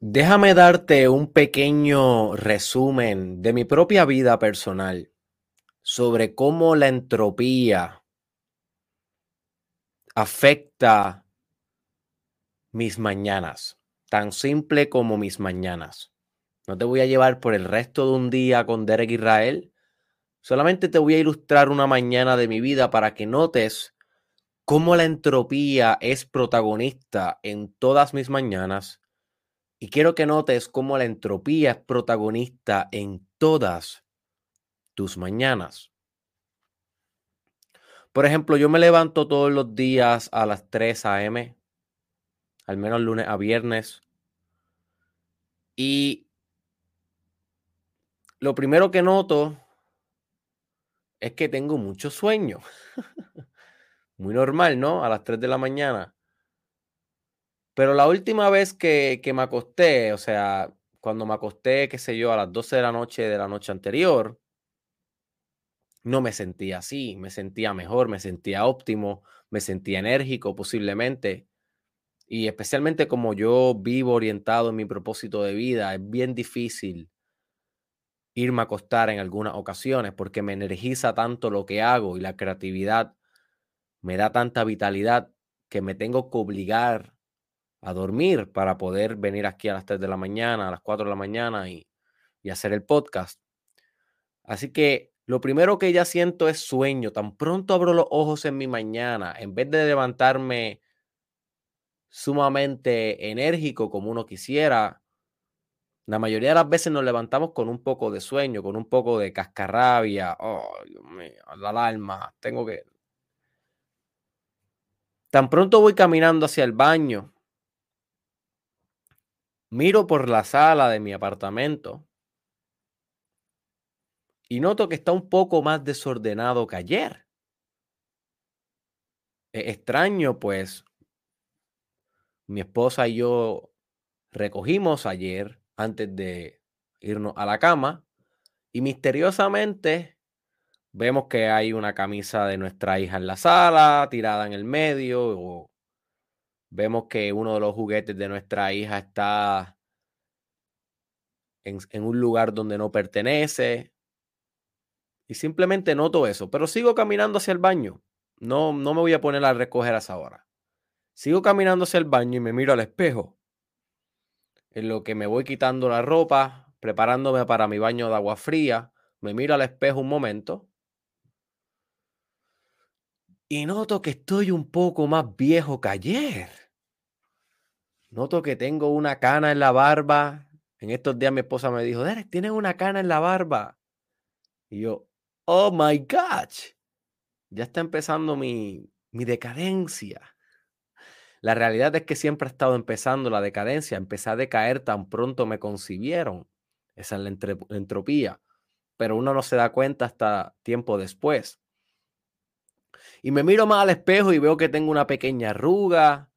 Déjame darte un pequeño resumen de mi propia vida personal sobre cómo la entropía afecta mis mañanas, tan simple como mis mañanas. No te voy a llevar por el resto de un día con Derek Israel, solamente te voy a ilustrar una mañana de mi vida para que notes cómo la entropía es protagonista en todas mis mañanas y quiero que notes cómo la entropía es protagonista en todas tus mañanas. Por ejemplo, yo me levanto todos los días a las 3 a.m., al menos lunes a viernes. Y lo primero que noto es que tengo mucho sueño. Muy normal, ¿no? A las 3 de la mañana. Pero la última vez que, me acosté, o sea, cuando me acosté, qué sé yo, a las 12 de la noche de la noche anterior, no me sentía así, me sentía mejor, me sentía óptimo, me sentía enérgico posiblemente. Y especialmente como yo vivo orientado en mi propósito de vida, es bien difícil irme a acostar en algunas ocasiones porque me energiza tanto lo que hago y la creatividad me da tanta vitalidad que me tengo que obligar a dormir para poder venir aquí a las 3 de la mañana, a las 4 de la mañana y, y hacer el podcast. Así que lo primero que ya siento es sueño. Tan pronto abro los ojos en mi mañana, en vez de levantarme sumamente enérgico como uno quisiera, la mayoría de las veces nos levantamos con un poco de sueño, con un poco de cascarrabia. Oh, Dios mío, la alarma, tengo que... Tan pronto voy caminando hacia el baño, miro por la sala de mi apartamento y noto que está un poco más desordenado que ayer. Extraño, pues mi esposa y yo recogimos ayer antes de irnos a la cama y misteriosamente vemos que hay una camisa de nuestra hija en la sala, tirada en el medio, vemos que uno de los juguetes de nuestra hija está en, un lugar donde no pertenece. Y simplemente noto eso, pero sigo caminando hacia el baño. No, no me voy a poner a recoger a esa hora. Sigo caminando hacia el baño y me miro al espejo. En lo que me voy quitando la ropa, preparándome para mi baño de agua fría, me miro al espejo un momento. Y noto que estoy un poco más viejo que ayer. Noto que tengo una cana en la barba. En estos días mi esposa me dijo, Derek, tienes una cana en la barba. Y yo, oh my gosh, ya está empezando mi, mi decadencia. La realidad es que siempre ha estado empezando la decadencia. Empecé a decaer tan pronto me concibieron. Esa es la entropía. Pero uno no se da cuenta hasta tiempo después. Y me miro más al espejo y veo que tengo una pequeña arruga.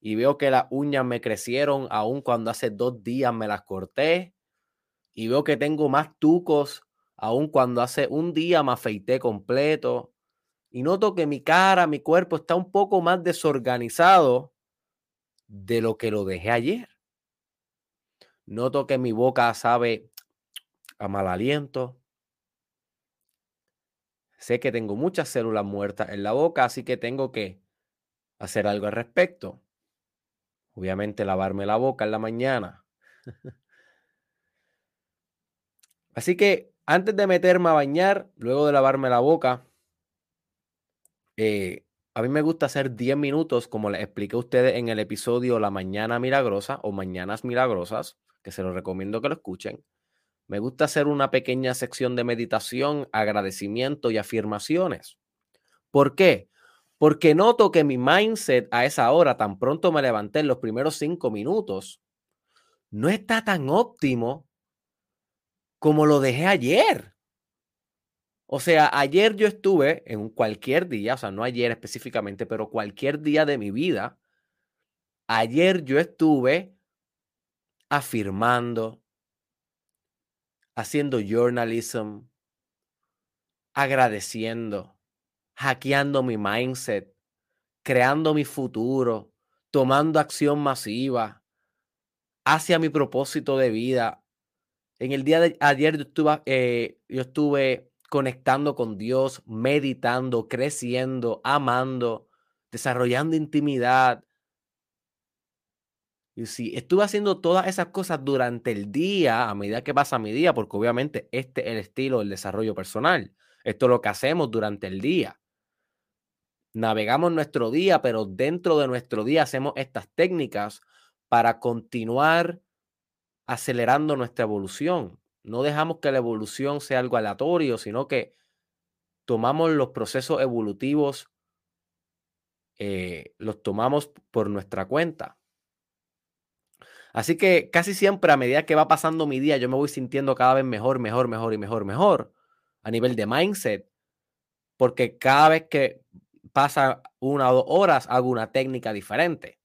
Y veo que las uñas me crecieron aún cuando hace dos días me las corté. Y veo que tengo más tucos aun cuando hace un día me afeité completo y noto que mi cara, mi cuerpo está un poco más desorganizado de lo que lo dejé ayer. Noto que mi boca sabe a mal aliento. Sé que tengo muchas células muertas en la boca, así que tengo que hacer algo al respecto. Obviamente lavarme la boca en la mañana. así que antes de meterme a bañar, luego de lavarme la boca, eh, a mí me gusta hacer 10 minutos, como les expliqué a ustedes en el episodio La Mañana Milagrosa o Mañanas Milagrosas, que se los recomiendo que lo escuchen. Me gusta hacer una pequeña sección de meditación, agradecimiento y afirmaciones. ¿Por qué? Porque noto que mi mindset a esa hora, tan pronto me levanté en los primeros cinco minutos, no está tan óptimo como lo dejé ayer. O sea, ayer yo estuve en cualquier día, o sea, no ayer específicamente, pero cualquier día de mi vida, ayer yo estuve afirmando, haciendo journalism, agradeciendo, hackeando mi mindset, creando mi futuro, tomando acción masiva, hacia mi propósito de vida. En el día de ayer yo estuve, eh, yo estuve conectando con Dios, meditando, creciendo, amando, desarrollando intimidad. Y si estuve haciendo todas esas cosas durante el día, a medida que pasa mi día, porque obviamente este es el estilo del desarrollo personal. Esto es lo que hacemos durante el día navegamos nuestro día, pero dentro de nuestro día hacemos estas técnicas para continuar acelerando nuestra evolución. No dejamos que la evolución sea algo aleatorio, sino que tomamos los procesos evolutivos, eh, los tomamos por nuestra cuenta. Así que casi siempre a medida que va pasando mi día, yo me voy sintiendo cada vez mejor, mejor, mejor y mejor, mejor a nivel de mindset, porque cada vez que pasa una o dos horas, hago una técnica diferente.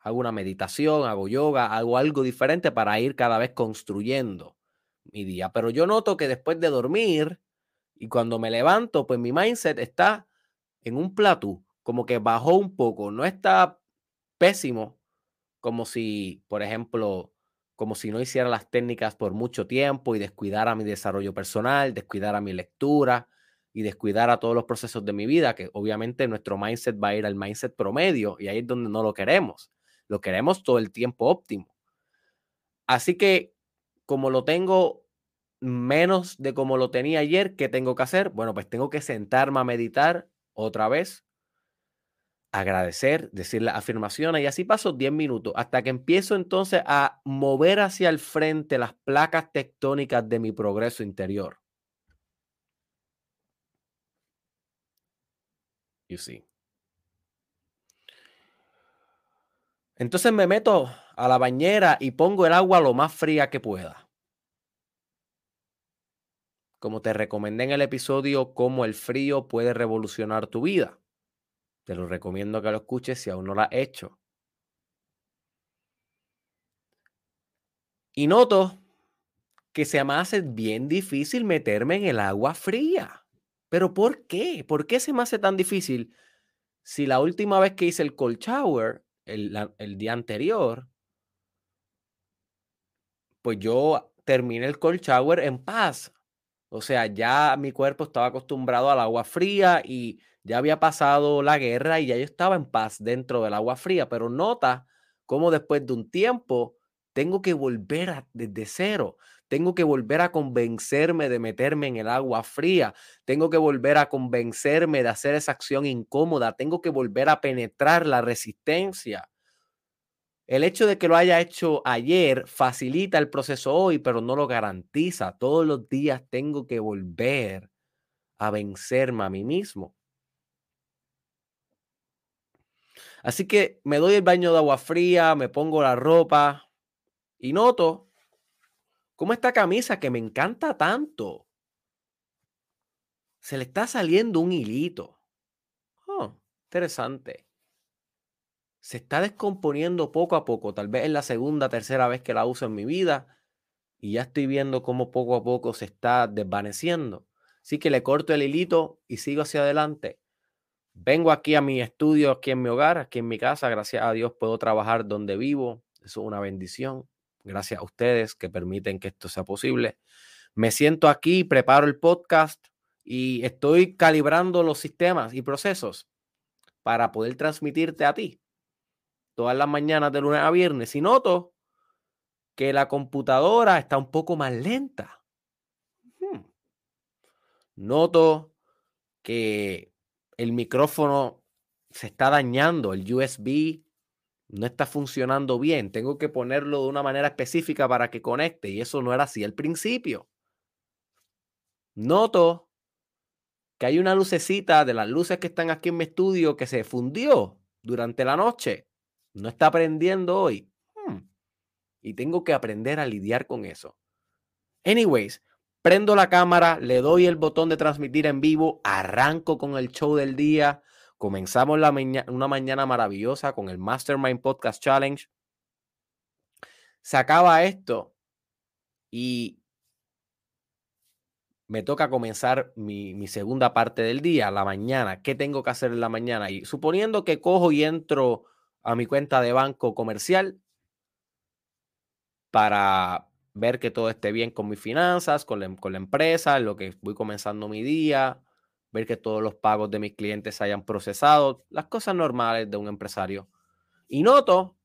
Hago una meditación, hago yoga, hago algo diferente para ir cada vez construyendo mi día. Pero yo noto que después de dormir y cuando me levanto, pues mi mindset está en un platú, como que bajó un poco. No está pésimo, como si, por ejemplo, como si no hiciera las técnicas por mucho tiempo y descuidara mi desarrollo personal, descuidara mi lectura, y descuidar a todos los procesos de mi vida, que obviamente nuestro mindset va a ir al mindset promedio y ahí es donde no lo queremos. Lo queremos todo el tiempo óptimo. Así que como lo tengo menos de como lo tenía ayer, ¿qué tengo que hacer? Bueno, pues tengo que sentarme a meditar otra vez, agradecer, decir las afirmaciones y así paso 10 minutos hasta que empiezo entonces a mover hacia el frente las placas tectónicas de mi progreso interior. You see. Entonces me meto a la bañera y pongo el agua lo más fría que pueda. Como te recomendé en el episodio Cómo el frío puede revolucionar tu vida. Te lo recomiendo que lo escuches si aún no lo has hecho. Y noto que se me hace bien difícil meterme en el agua fría. Pero ¿por qué? ¿Por qué se me hace tan difícil si la última vez que hice el cold shower, el, día anterior, pues yo terminé el cold shower en paz. O sea, ya mi cuerpo estaba acostumbrado al agua fría y ya había pasado la guerra y ya yo estaba en paz dentro del agua fría. Pero nota cómo después de un tiempo tengo que volver a, desde cero. Tengo que volver a convencerme de meterme en el agua fría. Tengo que volver a convencerme de hacer esa acción incómoda. Tengo que volver a penetrar la resistencia. El hecho de que lo haya hecho ayer facilita el proceso hoy, pero no lo garantiza. Todos los días tengo que volver a vencerme a mí mismo. Así que me doy el baño de agua fría, me pongo la ropa y noto como esta camisa que me encanta tanto, se le está saliendo un hilito. Oh, interesante. Se está descomponiendo poco a poco. Tal vez es la segunda, tercera vez que la uso en mi vida. Y ya estoy viendo cómo poco a poco se está desvaneciendo. Así que le corto el hilito y sigo hacia adelante. Vengo aquí a mi estudio, aquí en mi hogar, aquí en mi casa. Gracias a Dios puedo trabajar donde vivo. Eso es una bendición gracias a ustedes que permiten que esto sea posible. Me siento aquí, preparo el podcast y estoy calibrando los sistemas y procesos para poder transmitirte a ti todas las mañanas de lunes a viernes. Y noto que la computadora está un poco más lenta. Hmm. Noto que el micrófono se está dañando, el USB no está funcionando bien, tengo que ponerlo de una manera específica para que conecte y eso no era así al principio. Noto que hay una lucecita de las luces que están aquí en mi estudio que se fundió durante la noche. No está prendiendo hoy. Hmm. Y tengo que aprender a lidiar con eso. Anyways, prendo la cámara, le doy el botón de transmitir en vivo, arranco con el show del día Comenzamos una mañana maravillosa con el Mastermind Podcast Challenge. Se acaba esto y me toca comenzar mi, mi, segunda parte del día, la mañana. ¿Qué tengo que hacer en la mañana? Y suponiendo que cojo y entro a mi cuenta de banco comercial, para ver que todo esté bien con mis finanzas, con la, con la empresa, lo que voy comenzando mi día, ver que todos los pagos de mis clientes se hayan procesado, las cosas normales de un empresario. Y noto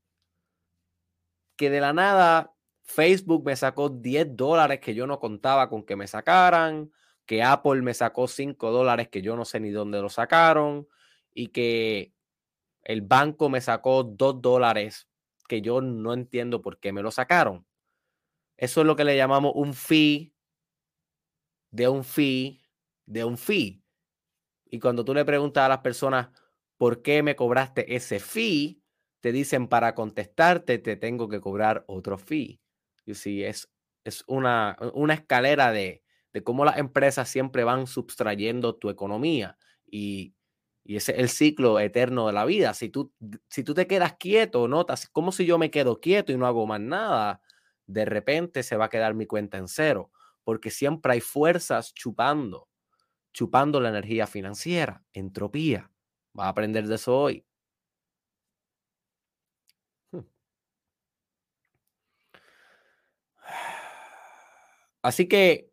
que de la nada Facebook me sacó 10 dólares que yo no contaba con que me sacaran, que Apple me sacó 5 dólares que yo no sé ni dónde lo sacaron y que el banco me sacó 2 dólares que yo no entiendo por qué me lo sacaron. Eso es lo que le llamamos un fee de un fee de un fee. Y cuando tú le preguntas a las personas por qué me cobraste ese fee, te dicen para contestarte te tengo que cobrar otro fee. Y si es, es una, una escalera de, de cómo las empresas siempre van subtrayendo tu economía. Y, y ese es el ciclo eterno de la vida. Si tú, si tú te quedas quieto, notas como si yo me quedo quieto y no hago más nada, de repente se va a quedar mi cuenta en cero, porque siempre hay fuerzas chupando chupando la energía financiera, entropía. Va a aprender de eso hoy. Hmm. Así que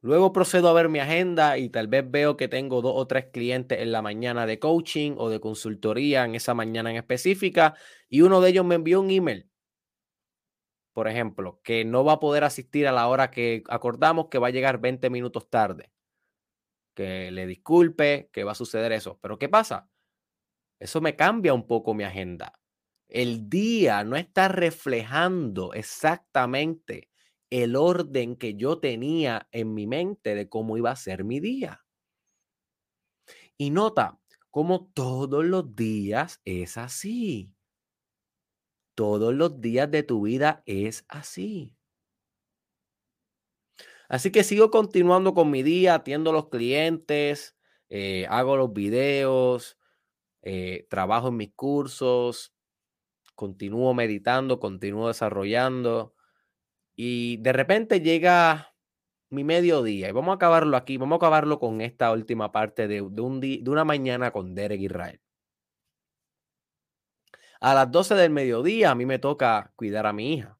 luego procedo a ver mi agenda y tal vez veo que tengo dos o tres clientes en la mañana de coaching o de consultoría en esa mañana en específica y uno de ellos me envió un email por ejemplo, que no va a poder asistir a la hora que acordamos, que va a llegar 20 minutos tarde. Que le disculpe, que va a suceder eso. Pero ¿qué pasa? Eso me cambia un poco mi agenda. El día no está reflejando exactamente el orden que yo tenía en mi mente de cómo iba a ser mi día. Y nota cómo todos los días es así. Todos los días de tu vida es así. Así que sigo continuando con mi día, atiendo a los clientes, eh, hago los videos, eh, trabajo en mis cursos, continúo meditando, continúo desarrollando y de repente llega mi mediodía y vamos a acabarlo aquí, vamos a acabarlo con esta última parte de, un de una mañana con Derek Israel. A las 12 del mediodía a mí me toca cuidar a mi hija.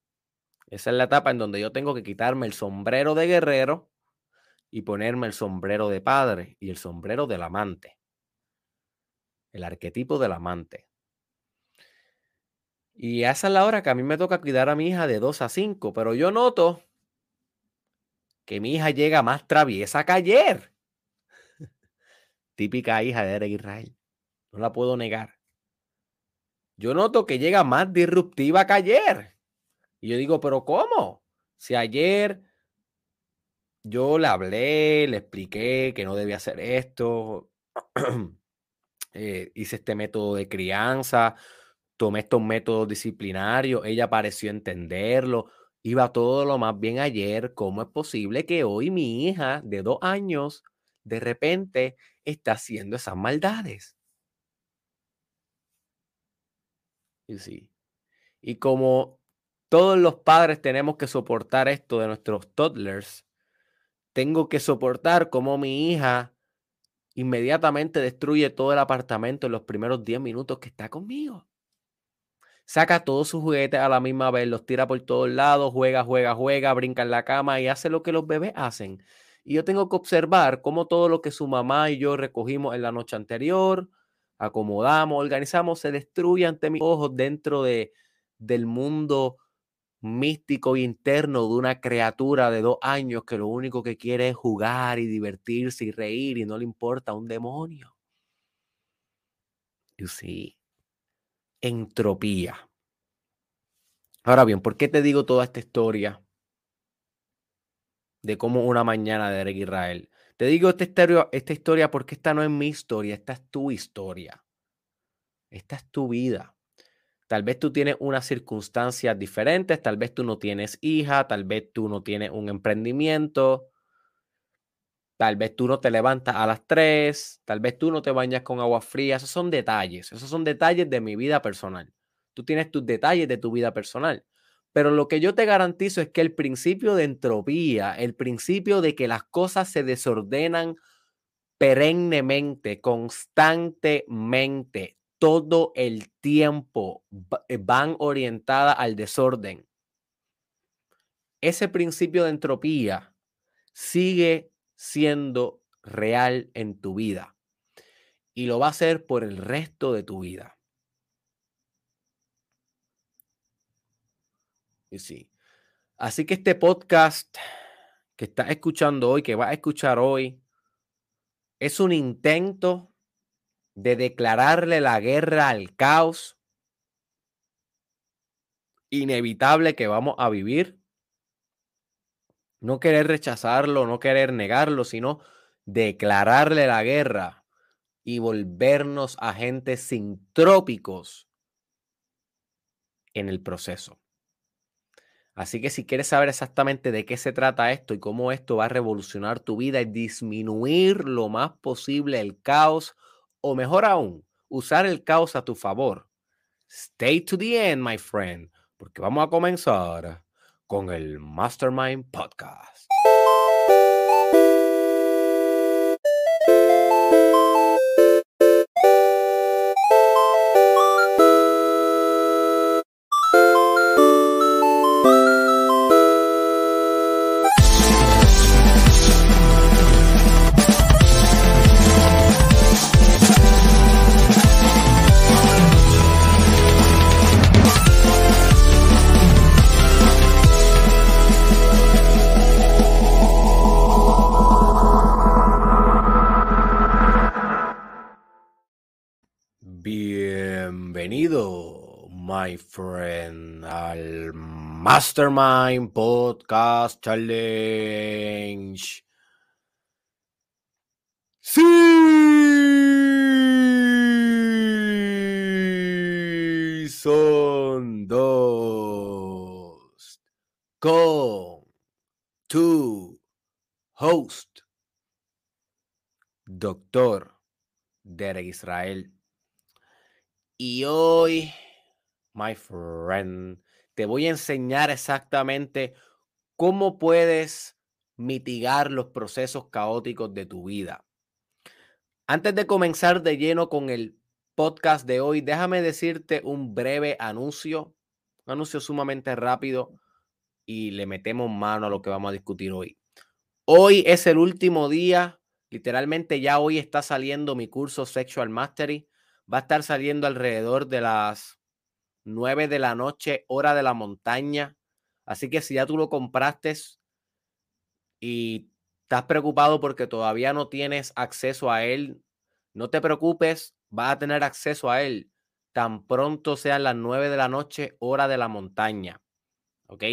Esa es la etapa en donde yo tengo que quitarme el sombrero de guerrero y ponerme el sombrero de padre y el sombrero del amante. El arquetipo del amante. Y esa es la hora que a mí me toca cuidar a mi hija de 2 a 5, pero yo noto que mi hija llega más traviesa que ayer. Típica hija de Eric Israel. No la puedo negar yo noto que llega más disruptiva que ayer. Y yo digo, pero ¿cómo? Si ayer yo le hablé, le expliqué que no debía hacer esto, eh, hice este método de crianza, tomé estos métodos disciplinarios, ella pareció entenderlo, iba todo lo más bien ayer, ¿cómo es posible que hoy mi hija de dos años de repente está haciendo esas maldades? Y sí. Y como todos los padres tenemos que soportar esto de nuestros toddlers, tengo que soportar cómo mi hija inmediatamente destruye todo el apartamento en los primeros 10 minutos que está conmigo. Saca todos sus juguetes a la misma vez, los tira por todos lados, juega, juega, juega, brinca en la cama y hace lo que los bebés hacen. Y yo tengo que observar cómo todo lo que su mamá y yo recogimos en la noche anterior, acomodamos, organizamos, se destruye ante mis ojos dentro de, del mundo místico interno de una criatura de dos años que lo único que quiere es jugar y divertirse y reír y no le importa un demonio. You see? Entropía. Ahora bien, ¿por qué te digo toda esta historia de cómo una mañana de Eric Israel? Te digo esta historia, esta historia porque esta no es mi historia, esta es tu historia. Esta es tu vida. Tal vez tú tienes unas circunstancias diferentes, tal vez tú no tienes hija, tal vez tú no tienes un emprendimiento, tal vez tú no te levantas a las 3, tal vez tú no te bañas con agua fría. Esos son detalles, esos son detalles de mi vida personal. Tú tienes tus detalles de tu vida personal. Pero lo que yo te garantizo es que el principio de entropía, el principio de que las cosas se desordenan perennemente, constantemente, todo el tiempo eh, van orientadas al desorden. Ese principio de entropía sigue siendo real en tu vida y lo va a ser por el resto de tu vida. Así que este podcast que estás escuchando hoy, que vas a escuchar hoy, es un intento de declararle la guerra al caos inevitable que vamos a vivir. No querer rechazarlo, no querer negarlo, sino declararle la guerra y volvernos agentes sintrópicos en el proceso. Así que si quieres saber exactamente de qué se trata esto y cómo esto va a revolucionar tu vida y disminuir lo más posible el caos, o mejor aún, usar el caos a tu favor, stay to the end, my friend, porque vamos a comenzar con el Mastermind Podcast. My friend, al Mastermind Podcast Challenge. Sí, son dos con tu host, Doctor Derek Israel. Y hoy, my friend, te voy a enseñar exactamente cómo puedes mitigar los procesos caóticos de tu vida. Antes de comenzar de lleno con el podcast de hoy, déjame decirte un breve anuncio, un anuncio sumamente rápido y le metemos mano a lo que vamos a discutir hoy. Hoy es el último día, literalmente ya hoy está saliendo mi curso Sexual Mastery va a estar saliendo alrededor de las 9 de la noche, hora de la montaña. Así que si ya tú lo compraste y estás preocupado porque todavía no tienes acceso a él, no te preocupes, vas a tener acceso a él tan pronto sean las 9 de la noche, hora de la montaña. ¿Ok?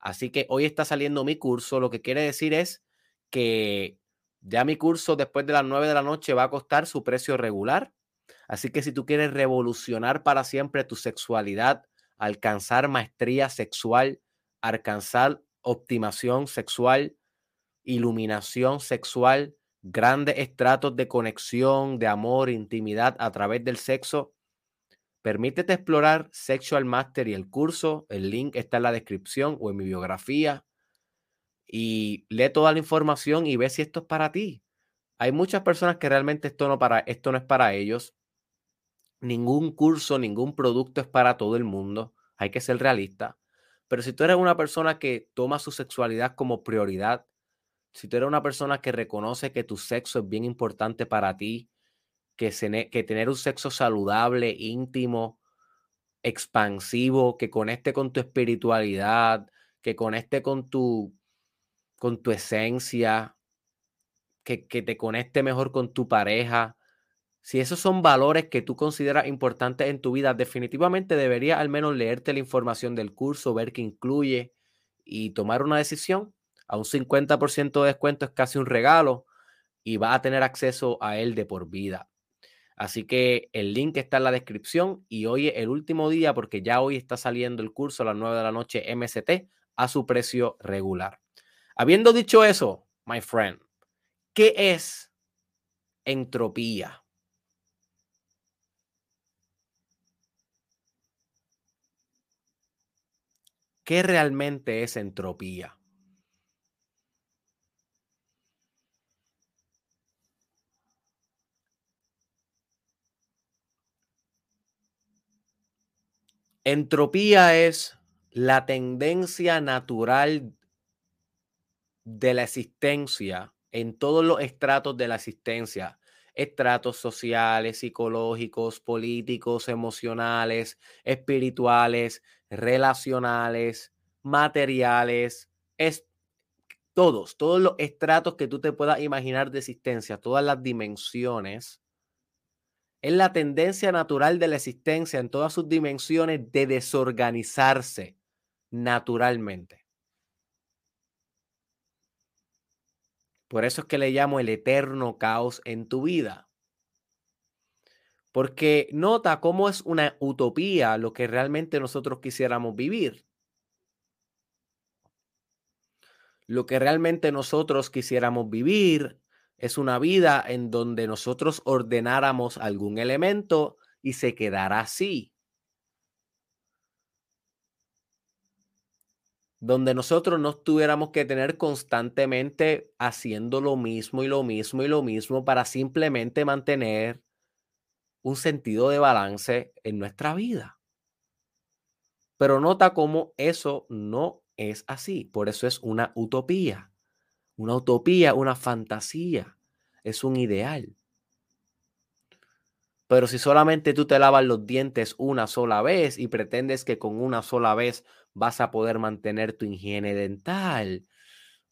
Así que hoy está saliendo mi curso. Lo que quiere decir es que ya mi curso después de las 9 de la noche va a costar su precio regular. Así que si tú quieres revolucionar para siempre tu sexualidad, alcanzar maestría sexual, alcanzar optimación sexual, iluminación sexual, grandes estratos de conexión, de amor, intimidad a través del sexo, permítete explorar Sexual Mastery, el curso. El link está en la descripción o en mi biografía. Y lee toda la información y ve si esto es para ti. Hay muchas personas que realmente esto no, para, esto no es para ellos. Ningún curso, ningún producto es para todo el mundo. Hay que ser realista. Pero si tú eres una persona que toma su sexualidad como prioridad, si tú eres una persona que reconoce que tu sexo es bien importante para ti, que, que tener un sexo saludable, íntimo, expansivo, que conecte con tu espiritualidad, que conecte con tu, con tu esencia, que, te conecte mejor con tu pareja, si esos son valores que tú consideras importantes en tu vida, definitivamente deberías al menos leerte la información del curso, ver qué incluye y tomar una decisión. A un 50% de descuento es casi un regalo y vas a tener acceso a él de por vida. Así que el link está en la descripción y hoy es el último día porque ya hoy está saliendo el curso a las 9 de la noche MST a su precio regular. Habiendo dicho eso, my friend, ¿Qué es entropía? ¿Qué realmente es entropía? Entropía es la tendencia natural de la existencia en todos los estratos de la existencia, estratos sociales, psicológicos, políticos, emocionales, espirituales, relacionales, materiales, es, todos, todos los estratos que tú te puedas imaginar de existencia, todas las dimensiones, es la tendencia natural de la existencia en todas sus dimensiones de desorganizarse naturalmente. Por eso es que le llamo el eterno caos en tu vida. Porque nota cómo es una utopía lo que realmente nosotros quisiéramos vivir. Lo que realmente nosotros quisiéramos vivir es una vida en donde nosotros ordenáramos algún elemento y se quedara así. donde nosotros no tuviéramos que tener constantemente haciendo lo mismo y lo mismo y lo mismo para simplemente mantener un sentido de balance en nuestra vida. Pero nota cómo eso no es así. Por eso es una utopía. Una utopía, una fantasía. Es un ideal. Pero si solamente tú te lavas los dientes una sola vez y pretendes que con una sola vez vas a poder mantener tu higiene dental,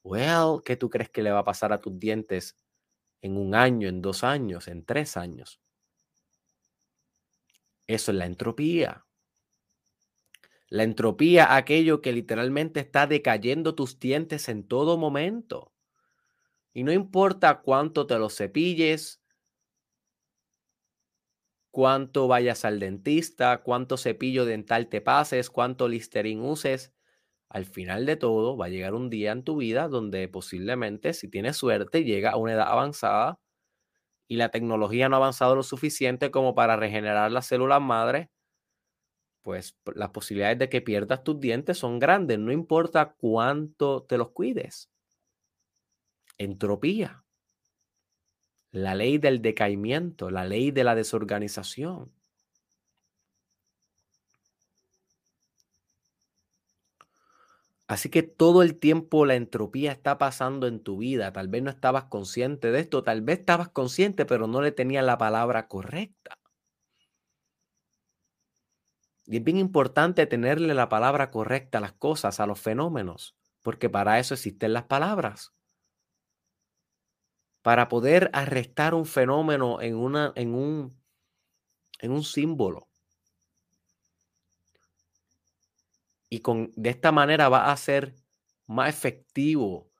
well, ¿qué tú crees que le va a pasar a tus dientes en un año, en dos años, en tres años? Eso es la entropía. La entropía, aquello que literalmente está decayendo tus dientes en todo momento. Y no importa cuánto te los cepilles, cuánto vayas al dentista, cuánto cepillo dental te pases, cuánto Listerine uses. Al final de todo, va a llegar un día en tu vida donde posiblemente, si tienes suerte, llega a una edad avanzada y la tecnología no ha avanzado lo suficiente como para regenerar las células madre, pues las posibilidades de que pierdas tus dientes son grandes, no importa cuánto te los cuides. Entropía la ley del decaimiento, la ley de la desorganización. Así que todo el tiempo la entropía está pasando en tu vida. Tal vez no estabas consciente de esto, tal vez estabas consciente, pero no le tenías la palabra correcta. Y es bien importante tenerle la palabra correcta a las cosas, a los fenómenos, porque para eso existen las palabras para poder arrestar un fenómeno en, una, en, un, en un símbolo. Y con, de esta manera va a ser más efectivo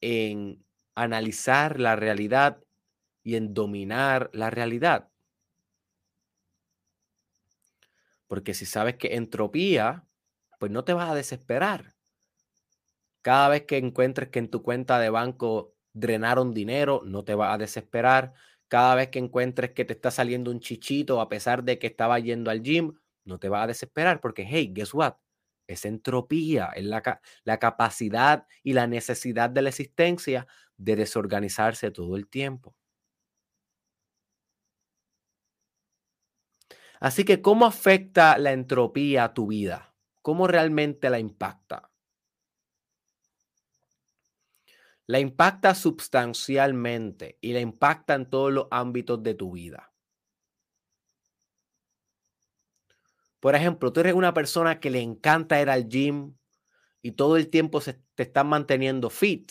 en analizar la realidad y en dominar la realidad. Porque si sabes que entropía, pues no te vas a desesperar. Cada vez que encuentres que en tu cuenta de banco drenaron dinero, no te vas a desesperar. Cada vez que encuentres que te está saliendo un chichito a pesar de que estaba yendo al gym, no te vas a desesperar porque, hey, guess what? Es entropía, es la, la capacidad y la necesidad de la existencia de desorganizarse todo el tiempo. Así que, ¿cómo afecta la entropía a tu vida? ¿Cómo realmente la impacta? la impacta sustancialmente y la impacta en todos los ámbitos de tu vida. Por ejemplo, tú eres una persona que le encanta ir al gym y todo el tiempo se, te están manteniendo fit.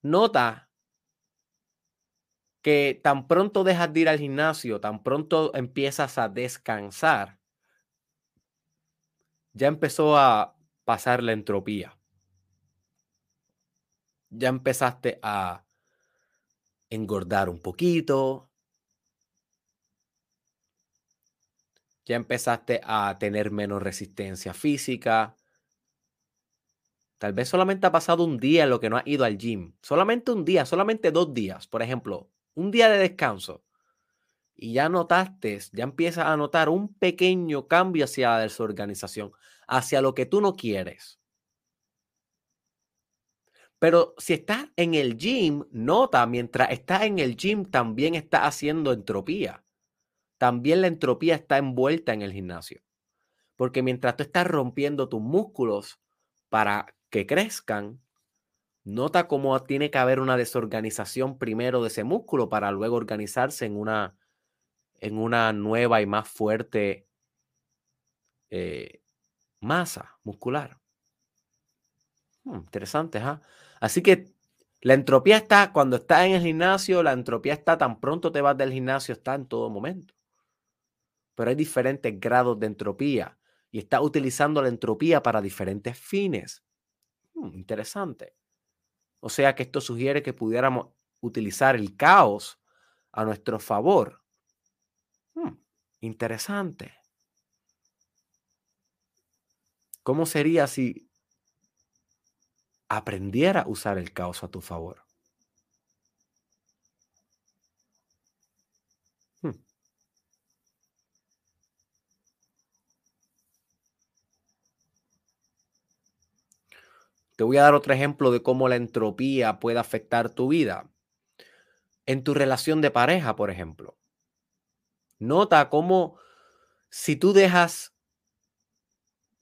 Nota que tan pronto dejas de ir al gimnasio, tan pronto empiezas a descansar, ya empezó a pasar la entropía ya empezaste a engordar un poquito, ya empezaste a tener menos resistencia física. Tal vez solamente ha pasado un día en lo que no has ido al gym. Solamente un día, solamente dos días. Por ejemplo, un día de descanso. Y ya notaste, ya empiezas a notar un pequeño cambio hacia la desorganización, hacia lo que tú no quieres. Pero si estás en el gym, nota, mientras estás en el gym, también estás haciendo entropía. También la entropía está envuelta en el gimnasio. Porque mientras tú estás rompiendo tus músculos para que crezcan, nota cómo tiene que haber una desorganización primero de ese músculo para luego organizarse en una, en una nueva y más fuerte eh, masa muscular. Hmm, interesante, ¿ah? Así que la entropía está, cuando estás en el gimnasio, la entropía está tan pronto te vas del gimnasio, está en todo momento. Pero hay diferentes grados de entropía y está utilizando la entropía para diferentes fines. Hmm, interesante. O sea que esto sugiere que pudiéramos utilizar el caos a nuestro favor. Hmm, interesante. ¿Cómo sería si aprendiera a usar el caos a tu favor? Te voy a dar otro ejemplo de cómo la entropía puede afectar tu vida. En tu relación de pareja, por ejemplo. Nota cómo si tú dejas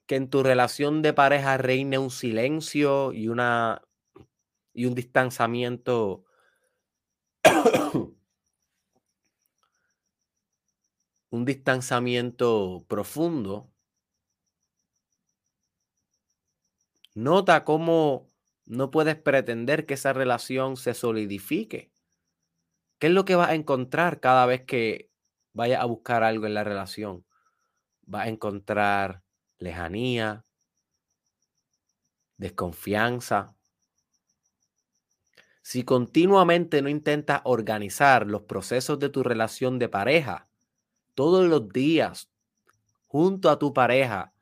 que en tu relación de pareja reine un silencio y una y un distanciamiento un distanciamiento profundo. Nota cómo no puedes pretender que esa relación se solidifique. ¿Qué es lo que vas a encontrar cada vez que vayas a buscar algo en la relación? Vas a encontrar lejanía, desconfianza. Si continuamente no intentas organizar los procesos de tu relación de pareja, todos los días, junto a tu pareja,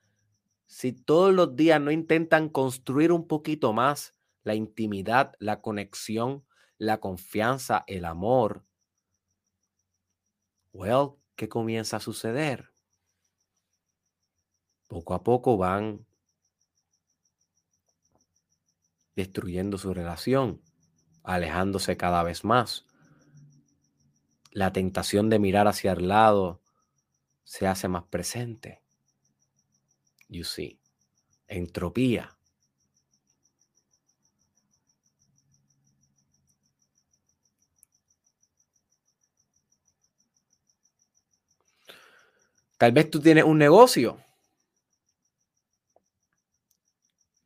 si todos los días no intentan construir un poquito más la intimidad, la conexión, la confianza, el amor, well, ¿qué comienza a suceder? poco a poco van destruyendo su relación, alejándose cada vez más. La tentación de mirar hacia el lado se hace más presente. You see, entropía. Tal vez tú tienes un negocio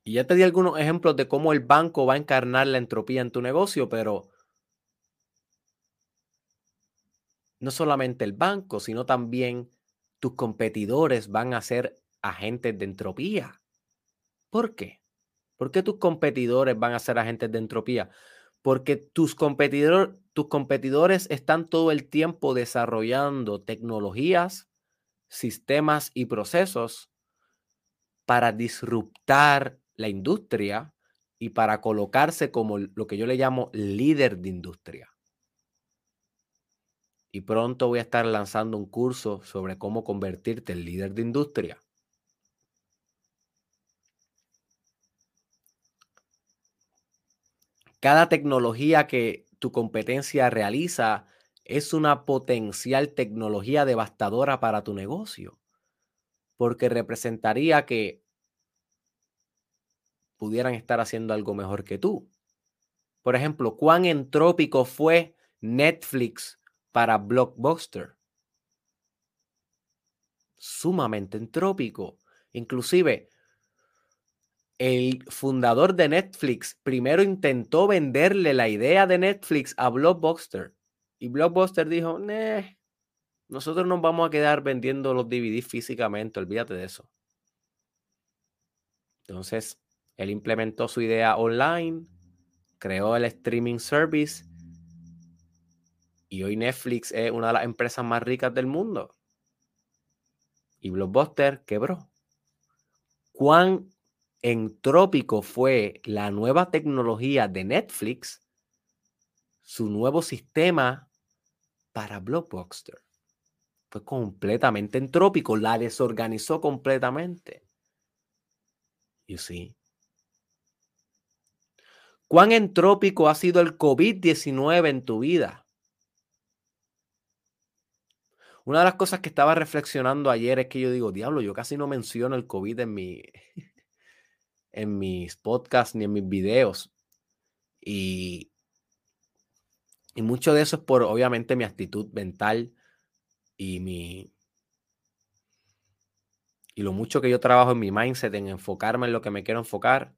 Y ya te di algunos ejemplos de cómo el banco va a encarnar la entropía en tu negocio, pero no solamente el banco, sino también tus competidores van a ser agentes de entropía. ¿Por qué? ¿Por qué tus competidores van a ser agentes de entropía? Porque tus, tus competidores están todo el tiempo desarrollando tecnologías, sistemas y procesos para disruptar la industria y para colocarse como lo que yo le llamo líder de industria. Y pronto voy a estar lanzando un curso sobre cómo convertirte en líder de industria. Cada tecnología que tu competencia realiza es una potencial tecnología devastadora para tu negocio, porque representaría que pudieran estar haciendo algo mejor que tú. Por ejemplo, ¿cuán entrópico fue Netflix para Blockbuster? Sumamente entrópico. Inclusive, el fundador de Netflix primero intentó venderle la idea de Netflix a Blockbuster. Y Blockbuster dijo, nee, nosotros nos vamos a quedar vendiendo los DVDs físicamente, olvídate de eso. Entonces, él implementó su idea online, creó el streaming service y hoy Netflix es una de las empresas más ricas del mundo. Y Blockbuster quebró. ¿Cuán entrópico fue la nueva tecnología de Netflix, su nuevo sistema para Blockbuster? Fue completamente entrópico, la desorganizó completamente. You see? ¿Cuán entrópico ha sido el COVID-19 en tu vida? Una de las cosas que estaba reflexionando ayer es que yo digo, diablo, yo casi no menciono el COVID en, mi, en mis podcasts ni en mis videos. Y, y mucho de eso es por, obviamente, mi actitud mental y mi... Y lo mucho que yo trabajo en mi mindset, en enfocarme en lo que me quiero enfocar.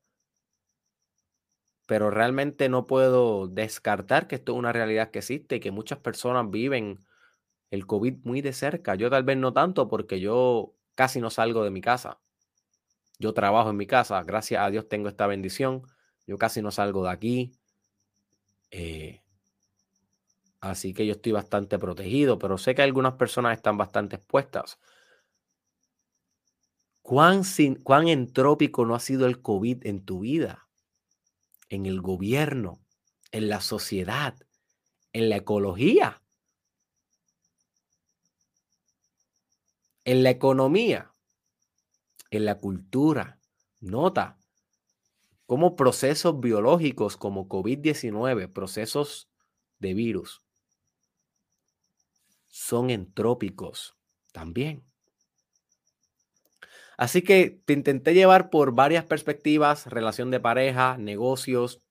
Pero realmente no puedo descartar que esto es una realidad que existe y que muchas personas viven el COVID muy de cerca. Yo tal vez no tanto porque yo casi no salgo de mi casa. Yo trabajo en mi casa, gracias a Dios tengo esta bendición. Yo casi no salgo de aquí. Eh, así que yo estoy bastante protegido, pero sé que algunas personas están bastante expuestas. ¿Cuán, ¿Cuán entrópico no ha sido el COVID en tu vida? En el gobierno, en la sociedad, en la ecología. En la economía, en la cultura, nota cómo procesos biológicos como COVID-19, procesos de virus, son entrópicos también. Así que te intenté llevar por varias perspectivas, relación de pareja, negocios,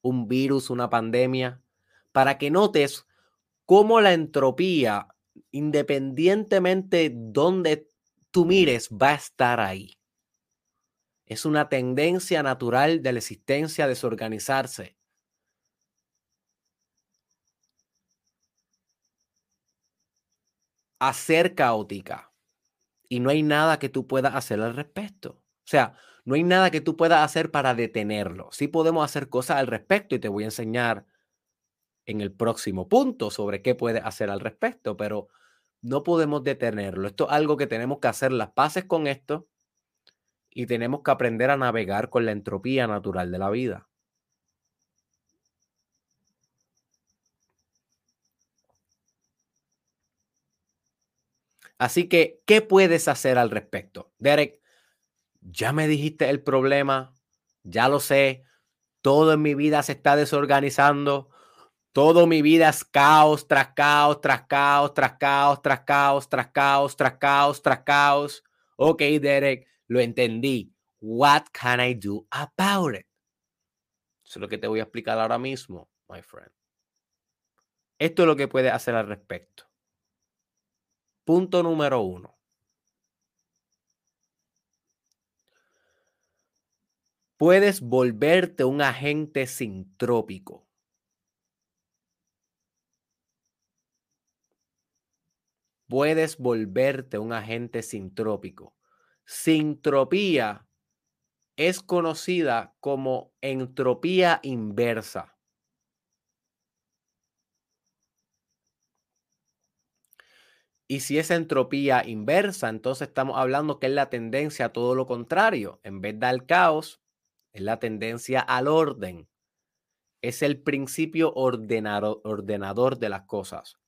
un virus, una pandemia, para que notes cómo la entropía independientemente donde tú mires, va a estar ahí. Es una tendencia natural de la existencia desorganizarse. A ser caótica. Y no hay nada que tú puedas hacer al respecto. O sea, no hay nada que tú puedas hacer para detenerlo. Sí podemos hacer cosas al respecto y te voy a enseñar en el próximo punto sobre qué puede hacer al respecto, pero no podemos detenerlo. Esto es algo que tenemos que hacer las paces con esto y tenemos que aprender a navegar con la entropía natural de la vida. Así que, ¿qué puedes hacer al respecto? Derek, ya me dijiste el problema, ya lo sé, todo en mi vida se está desorganizando, todo mi vida es caos tras caos, tras caos, tras caos, tras caos, tras caos, tras caos, tras caos. Ok, Derek, lo entendí. What can I do about it? Eso es lo que te voy a explicar ahora mismo, my friend. Esto es lo que puedes hacer al respecto. Punto número uno. Puedes volverte un agente sintrópico. Puedes volverte un agente sintrópico. Sintropía es conocida como entropía inversa. Y si es entropía inversa, entonces estamos hablando que es la tendencia a todo lo contrario. En vez de al caos, es la tendencia al orden. Es el principio ordenador, ordenador de las cosas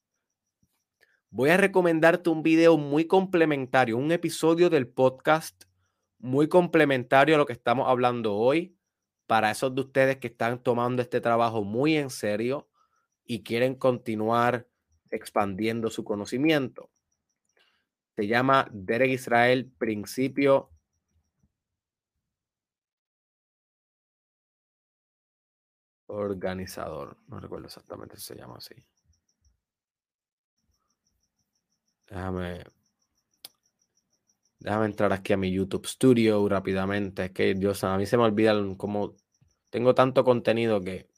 voy a recomendarte un video muy complementario, un episodio del podcast muy complementario a lo que estamos hablando hoy para esos de ustedes que están tomando este trabajo muy en serio y quieren continuar expandiendo su conocimiento. Se llama Derek Israel Principio Organizador. No recuerdo exactamente si se llama así. Déjame. Déjame entrar aquí a mi YouTube Studio rápidamente. Es que Dios, a mí se me olvida cómo tengo tanto contenido que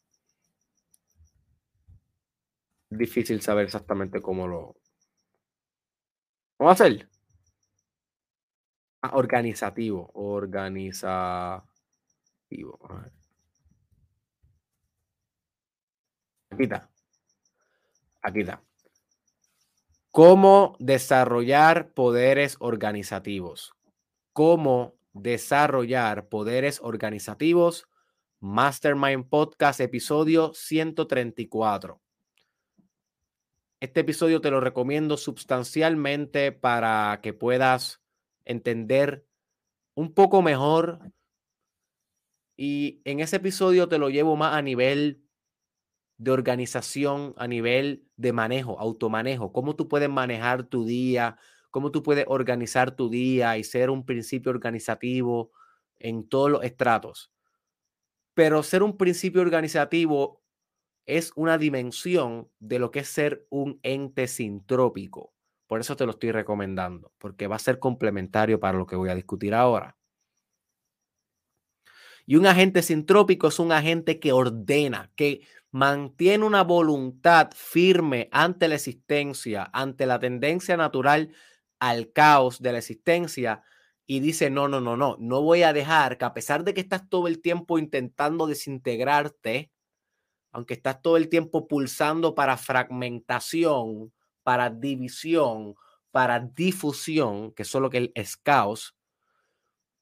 es difícil saber exactamente cómo lo. ¿Cómo hacer? Ah, organizativo. Organizativo. Aquí está. Aquí está. ¿Cómo desarrollar poderes organizativos? ¿Cómo desarrollar poderes organizativos? Mastermind Podcast, episodio 134. Este episodio te lo recomiendo sustancialmente para que puedas entender un poco mejor. Y en ese episodio te lo llevo más a nivel de organización a nivel de manejo, automanejo, cómo tú puedes manejar tu día, cómo tú puedes organizar tu día y ser un principio organizativo en todos los estratos. Pero ser un principio organizativo es una dimensión de lo que es ser un ente sintrópico. Por eso te lo estoy recomendando, porque va a ser complementario para lo que voy a discutir ahora. Y un agente sintrópico es un agente que ordena, que mantiene una voluntad firme ante la existencia, ante la tendencia natural al caos de la existencia y dice, no, no, no, no, no voy a dejar que a pesar de que estás todo el tiempo intentando desintegrarte, aunque estás todo el tiempo pulsando para fragmentación, para división, para difusión, que es lo que es caos,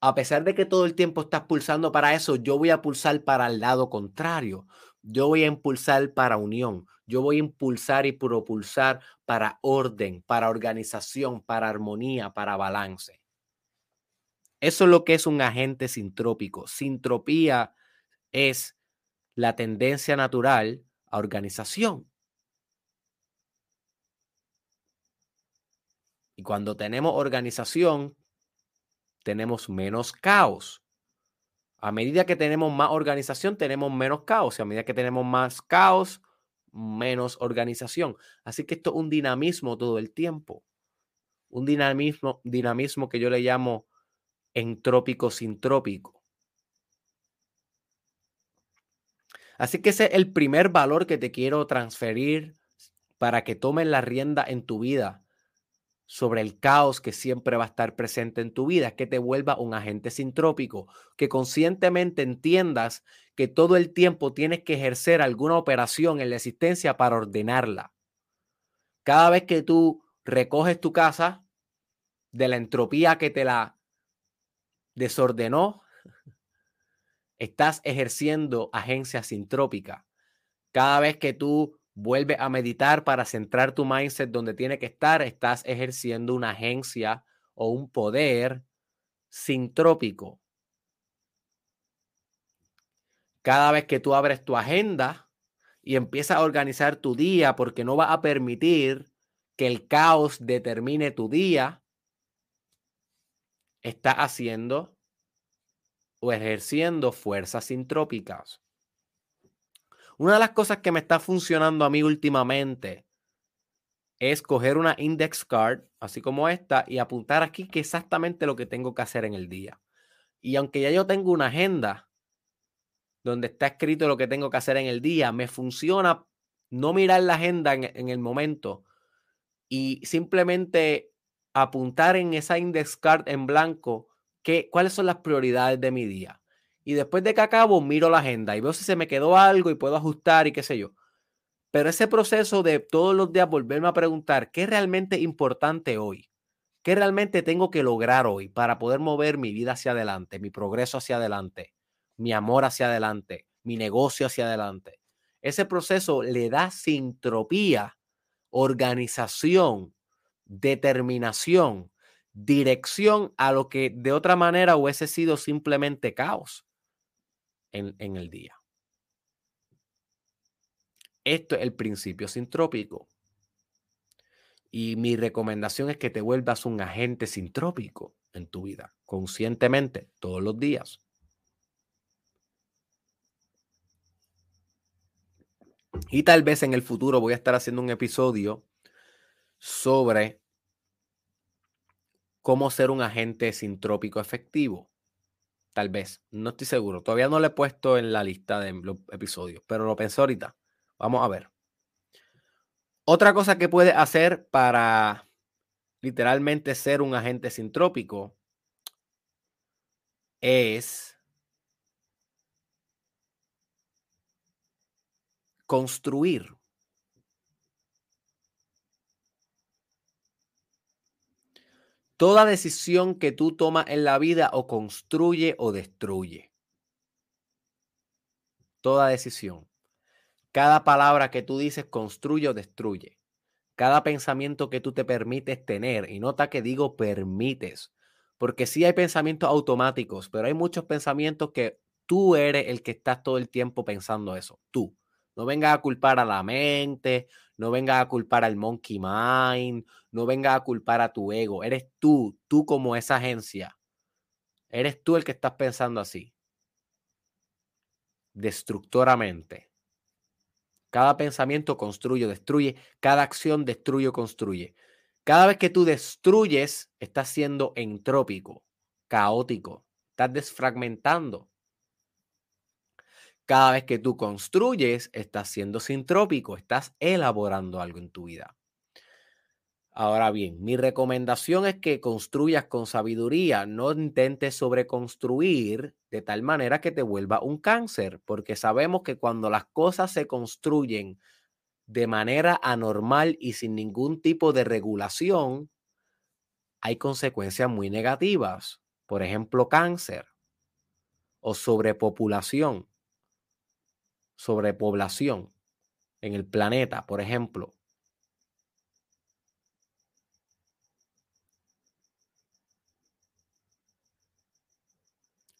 a pesar de que todo el tiempo estás pulsando para eso, yo voy a pulsar para el lado contrario. Yo voy a impulsar para unión. Yo voy a impulsar y propulsar para orden, para organización, para armonía, para balance. Eso es lo que es un agente sintrópico. Sintropía es la tendencia natural a organización. Y cuando tenemos organización, tenemos menos caos. A medida que tenemos más organización, tenemos menos caos. Y a medida que tenemos más caos, menos organización. Así que esto es un dinamismo todo el tiempo. Un dinamismo, dinamismo que yo le llamo entrópico sintrópico. Así que ese es el primer valor que te quiero transferir para que tomes la rienda en tu vida sobre el caos que siempre va a estar presente en tu vida, que te vuelva un agente sintrópico, que conscientemente entiendas que todo el tiempo tienes que ejercer alguna operación en la existencia para ordenarla. Cada vez que tú recoges tu casa de la entropía que te la desordenó, estás ejerciendo agencia sintrópica. Cada vez que tú vuelve a meditar para centrar tu mindset donde tiene que estar, estás ejerciendo una agencia o un poder sintrópico. Cada vez que tú abres tu agenda y empiezas a organizar tu día porque no vas a permitir que el caos determine tu día, está haciendo o ejerciendo fuerzas sintrópicas. Una de las cosas que me está funcionando a mí últimamente es coger una index card, así como esta, y apuntar aquí que exactamente lo que tengo que hacer en el día. Y aunque ya yo tengo una agenda donde está escrito lo que tengo que hacer en el día, me funciona no mirar la agenda en, el momento y simplemente apuntar en esa index card en blanco que, cuáles son las prioridades de mi día. Y después de que acabo, miro la agenda y veo si se me quedó algo y puedo ajustar y qué sé yo. Pero ese proceso de todos los días volverme a preguntar qué es realmente importante hoy, qué realmente tengo que lograr hoy para poder mover mi vida hacia adelante, mi progreso hacia adelante, mi amor hacia adelante, mi negocio hacia adelante. Ese proceso le da sintropía, organización, determinación, dirección a lo que de otra manera hubiese sido simplemente caos en, el día. Esto es el principio sintrópico. Y mi recomendación es que te vuelvas un agente sintrópico en tu vida, conscientemente, todos los días. Y tal vez en el futuro voy a estar haciendo un episodio sobre cómo ser un agente sintrópico efectivo. Tal vez, no estoy seguro. Todavía no lo he puesto en la lista de episodios, pero lo pensé ahorita. Vamos a ver. Otra cosa que puede hacer para literalmente ser un agente sintrópico es construir. Toda decisión que tú tomas en la vida o construye o destruye. Toda decisión. Cada palabra que tú dices construye o destruye. Cada pensamiento que tú te permites tener. Y nota que digo permites. Porque sí hay pensamientos automáticos, pero hay muchos pensamientos que tú eres el que estás todo el tiempo pensando eso. Tú. No vengas a culpar a la mente, no vengas a culpar al monkey mind, no vengas a culpar a tu ego. Eres tú, tú como esa agencia. Eres tú el que estás pensando así. Destructoramente. Cada pensamiento construye, destruye. Cada acción destruye o construye. Cada vez que tú destruyes, estás siendo entrópico, caótico, estás desfragmentando. Cada vez que tú construyes, estás siendo sintrópico, estás elaborando algo en tu vida. Ahora bien, mi recomendación es que construyas con sabiduría, no intentes sobreconstruir de tal manera que te vuelva un cáncer, porque sabemos que cuando las cosas se construyen de manera anormal y sin ningún tipo de regulación, hay consecuencias muy negativas. Por ejemplo, cáncer o sobrepopulación sobrepoblación en el planeta, por ejemplo.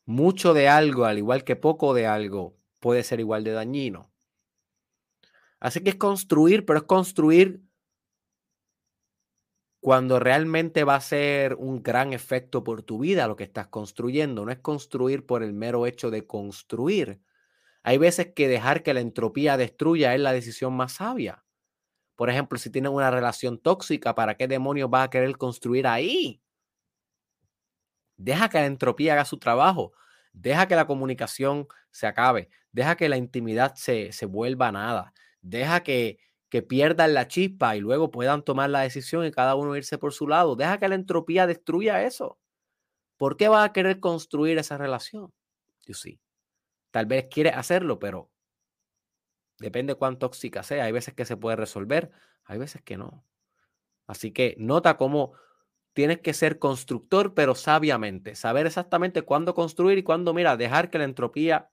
Mucho de algo, al igual que poco de algo, puede ser igual de dañino. Así que es construir, pero es construir cuando realmente va a ser un gran efecto por tu vida lo que estás construyendo. No es construir por el mero hecho de construir, hay veces que dejar que la entropía destruya es la decisión más sabia. Por ejemplo, si tienes una relación tóxica, ¿para qué demonios vas a querer construir ahí? Deja que la entropía haga su trabajo. Deja que la comunicación se acabe. Deja que la intimidad se, se vuelva nada. Deja que, que pierdan la chispa y luego puedan tomar la decisión y cada uno irse por su lado. Deja que la entropía destruya eso. ¿Por qué vas a querer construir esa relación? Yo sí. Tal vez quiere hacerlo, pero depende cuán tóxica sea. Hay veces que se puede resolver, hay veces que no. Así que nota cómo tienes que ser constructor, pero sabiamente. Saber exactamente cuándo construir y cuándo, mira, dejar que la entropía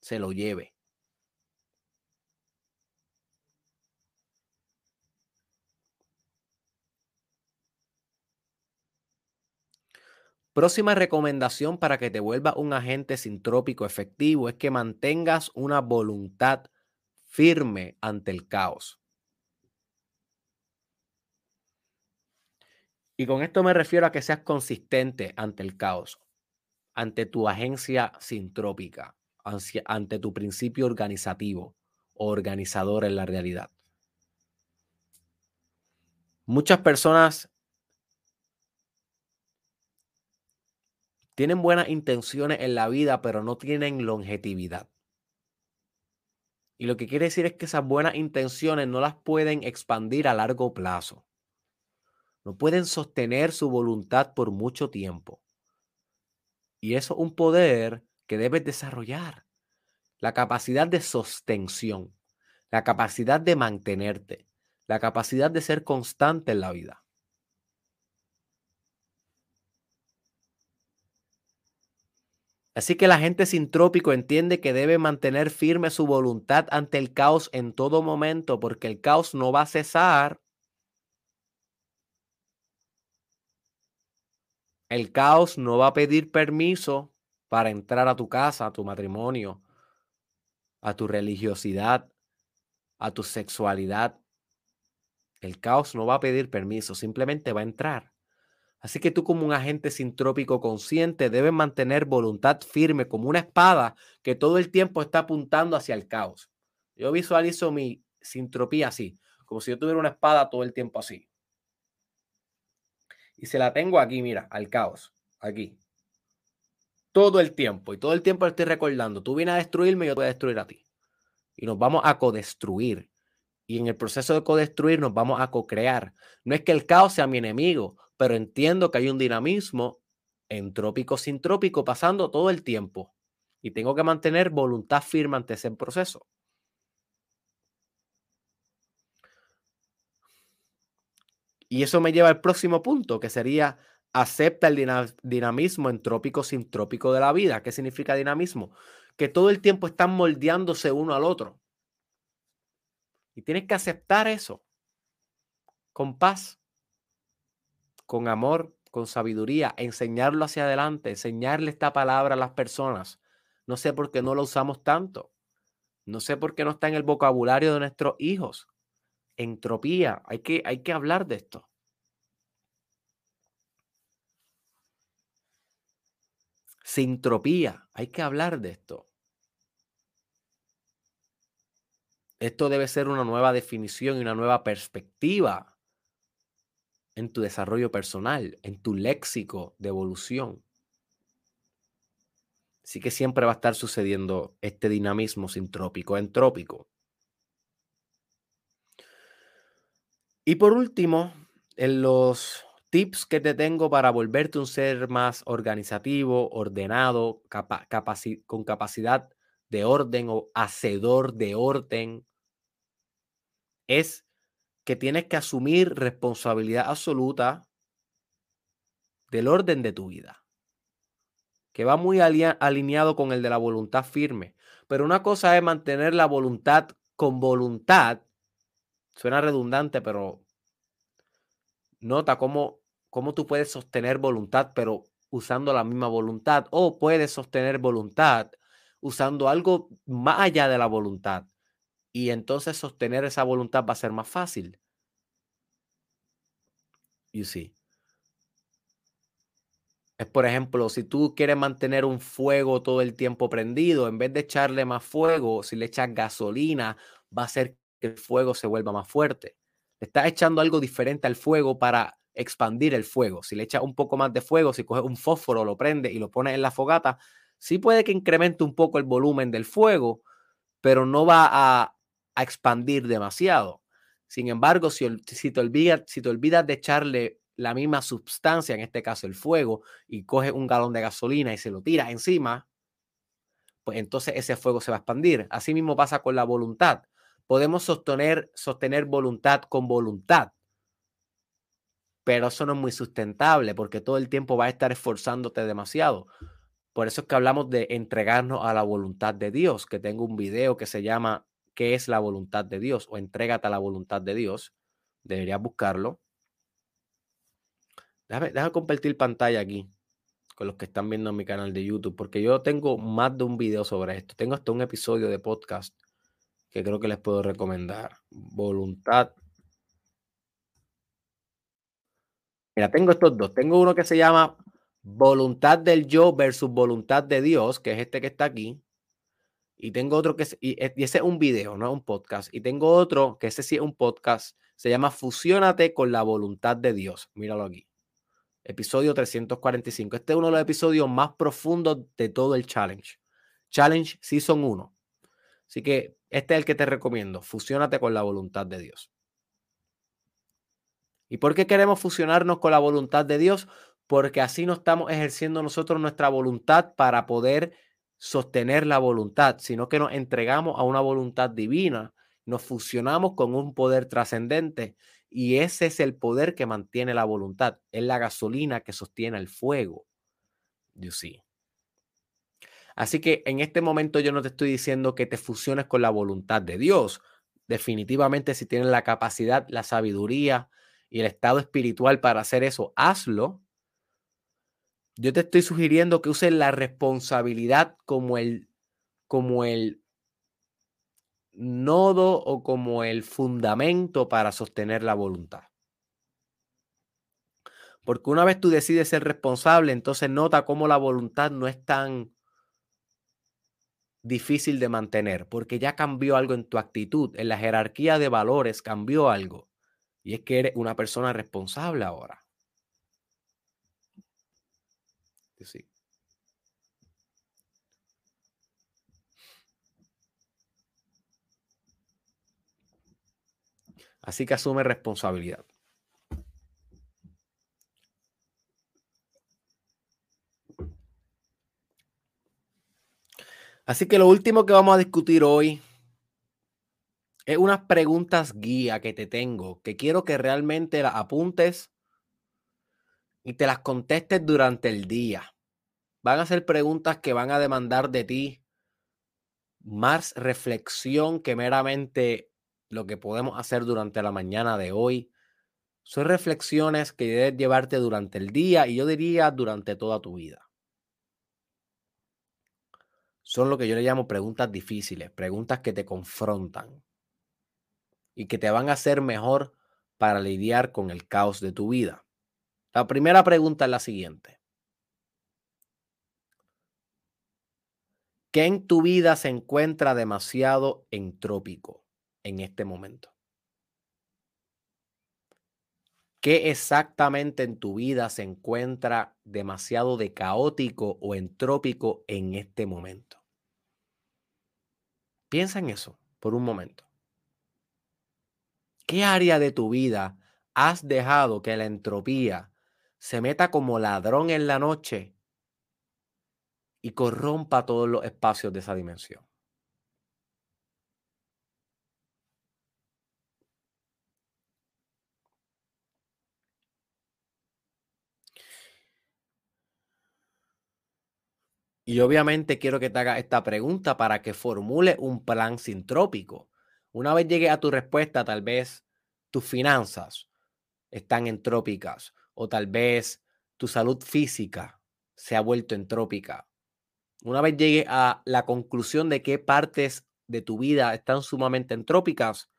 se lo lleve. Próxima recomendación para que te vuelva un agente sintrópico efectivo es que mantengas una voluntad firme ante el caos. Y con esto me refiero a que seas consistente ante el caos, ante tu agencia sintrópica, ante tu principio organizativo o organizador en la realidad. Muchas personas tienen buenas intenciones en la vida, pero no tienen longevidad. Y lo que quiere decir es que esas buenas intenciones no las pueden expandir a largo plazo. No pueden sostener su voluntad por mucho tiempo. Y eso es un poder que debes desarrollar. La capacidad de sostención, la capacidad de mantenerte, la capacidad de ser constante en la vida. Así que la gente sintrópico entiende que debe mantener firme su voluntad ante el caos en todo momento, porque el caos no va a cesar. El caos no va a pedir permiso para entrar a tu casa, a tu matrimonio, a tu religiosidad, a tu sexualidad. El caos no va a pedir permiso, simplemente va a entrar. Así que tú como un agente sintrópico consciente debes mantener voluntad firme como una espada que todo el tiempo está apuntando hacia el caos. Yo visualizo mi sintropía así, como si yo tuviera una espada todo el tiempo así. Y se la tengo aquí, mira, al caos, aquí. Todo el tiempo. Y todo el tiempo estoy recordando, tú vienes a destruirme, yo te voy a destruir a ti. Y nos vamos a codestruir. Y en el proceso de codestruir nos vamos a co-crear. No es que el caos sea mi enemigo, pero entiendo que hay un dinamismo entrópico sintrópico pasando todo el tiempo y tengo que mantener voluntad firme ante ese proceso. Y eso me lleva al próximo punto, que sería acepta el dinamismo entrópico sintrópico de la vida. ¿Qué significa dinamismo? Que todo el tiempo están moldeándose uno al otro. Y tienes que aceptar eso con paz con amor, con sabiduría, enseñarlo hacia adelante, enseñarle esta palabra a las personas. No sé por qué no lo usamos tanto. No sé por qué no está en el vocabulario de nuestros hijos. Entropía, hay que, hay que hablar de esto. Sintropía, hay que hablar de esto. Esto debe ser una nueva definición y una nueva perspectiva en tu desarrollo personal, en tu léxico de evolución. Así que siempre va a estar sucediendo este dinamismo sintrópico, entrópico. Y por último, en los tips que te tengo para volverte un ser más organizativo, ordenado, con capacidad de orden o hacedor de orden, es que tienes que asumir responsabilidad absoluta del orden de tu vida, que va muy alineado con el de la voluntad firme. Pero una cosa es mantener la voluntad con voluntad, suena redundante, pero nota cómo, cómo tú puedes sostener voluntad, pero usando la misma voluntad, o puedes sostener voluntad usando algo más allá de la voluntad y entonces sostener esa voluntad va a ser más fácil. You see. Es por ejemplo, si tú quieres mantener un fuego todo el tiempo prendido, en vez de echarle más fuego, si le echas gasolina, va a hacer que el fuego se vuelva más fuerte. Estás echando algo diferente al fuego para expandir el fuego. Si le echas un poco más de fuego, si coges un fósforo, lo prende y lo pones en la fogata, sí puede que incremente un poco el volumen del fuego, pero no va a a expandir demasiado. Sin embargo, si, te olvidas, si te olvidas de echarle la misma sustancia, en este caso el fuego, y coges un galón de gasolina y se lo tiras encima, pues entonces ese fuego se va a expandir. Así mismo pasa con la voluntad. Podemos sostener, sostener voluntad con voluntad, pero eso no es muy sustentable porque todo el tiempo va a estar esforzándote demasiado. Por eso es que hablamos de entregarnos a la voluntad de Dios, que tengo un video que se llama qué es la voluntad de Dios o entrégate a la voluntad de Dios. Deberías buscarlo. Déjame, compartir pantalla aquí con los que están viendo en mi canal de YouTube, porque yo tengo más de un video sobre esto. Tengo hasta un episodio de podcast que creo que les puedo recomendar. Voluntad. Mira, tengo estos dos. Tengo uno que se llama Voluntad del Yo versus Voluntad de Dios, que es este que está aquí. Y tengo otro que es, y, ese es un video, no es un podcast. Y tengo otro que ese sí es un podcast. Se llama Fusiónate con la voluntad de Dios. Míralo aquí. Episodio 345. Este es uno de los episodios más profundos de todo el challenge. Challenge Season 1. Así que este es el que te recomiendo. Fusiónate con la voluntad de Dios. ¿Y por qué queremos fusionarnos con la voluntad de Dios? Porque así no estamos ejerciendo nosotros nuestra voluntad para poder sostener la voluntad, sino que nos entregamos a una voluntad divina, nos fusionamos con un poder trascendente y ese es el poder que mantiene la voluntad, es la gasolina que sostiene el fuego. You. Así que en este momento yo no te estoy diciendo que te fusiones con la voluntad de Dios. Definitivamente si tienes la capacidad, la sabiduría y el estado espiritual para hacer eso, hazlo yo te estoy sugiriendo que uses la responsabilidad como el, como el nodo o como el fundamento para sostener la voluntad. Porque una vez tú decides ser responsable, entonces nota cómo la voluntad no es tan difícil de mantener, porque ya cambió algo en tu actitud, en la jerarquía de valores cambió algo. Y es que eres una persona responsable ahora. Sí. Así que asume responsabilidad. Así que lo último que vamos a discutir hoy es unas preguntas guía que te tengo, que quiero que realmente apuntes y te las contestes durante el día. Van a ser preguntas que van a demandar de ti más reflexión que meramente lo que podemos hacer durante la mañana de hoy. Son reflexiones que debes llevarte durante el día y yo diría durante toda tu vida. son lo que yo le llamo preguntas difíciles, preguntas que te confrontan y que te van a hacer mejor para lidiar con el caos de tu vida. La primera pregunta es la siguiente. ¿Qué en tu vida se encuentra demasiado entrópico en este momento? ¿Qué exactamente en tu vida se encuentra demasiado de caótico o entrópico en este momento? Piensa en eso por un momento. ¿Qué área de tu vida has dejado que la entropía se meta como ladrón en la noche y corrompa todos los espacios de esa dimensión? Y obviamente quiero que te haga esta pregunta para que formule un plan sintrópico. Una vez llegue a tu respuesta, tal vez tus finanzas están entrópicas o tal vez tu salud física se ha vuelto entrópica. Una vez llegue a la conclusión de qué partes de tu vida están sumamente entrópicas,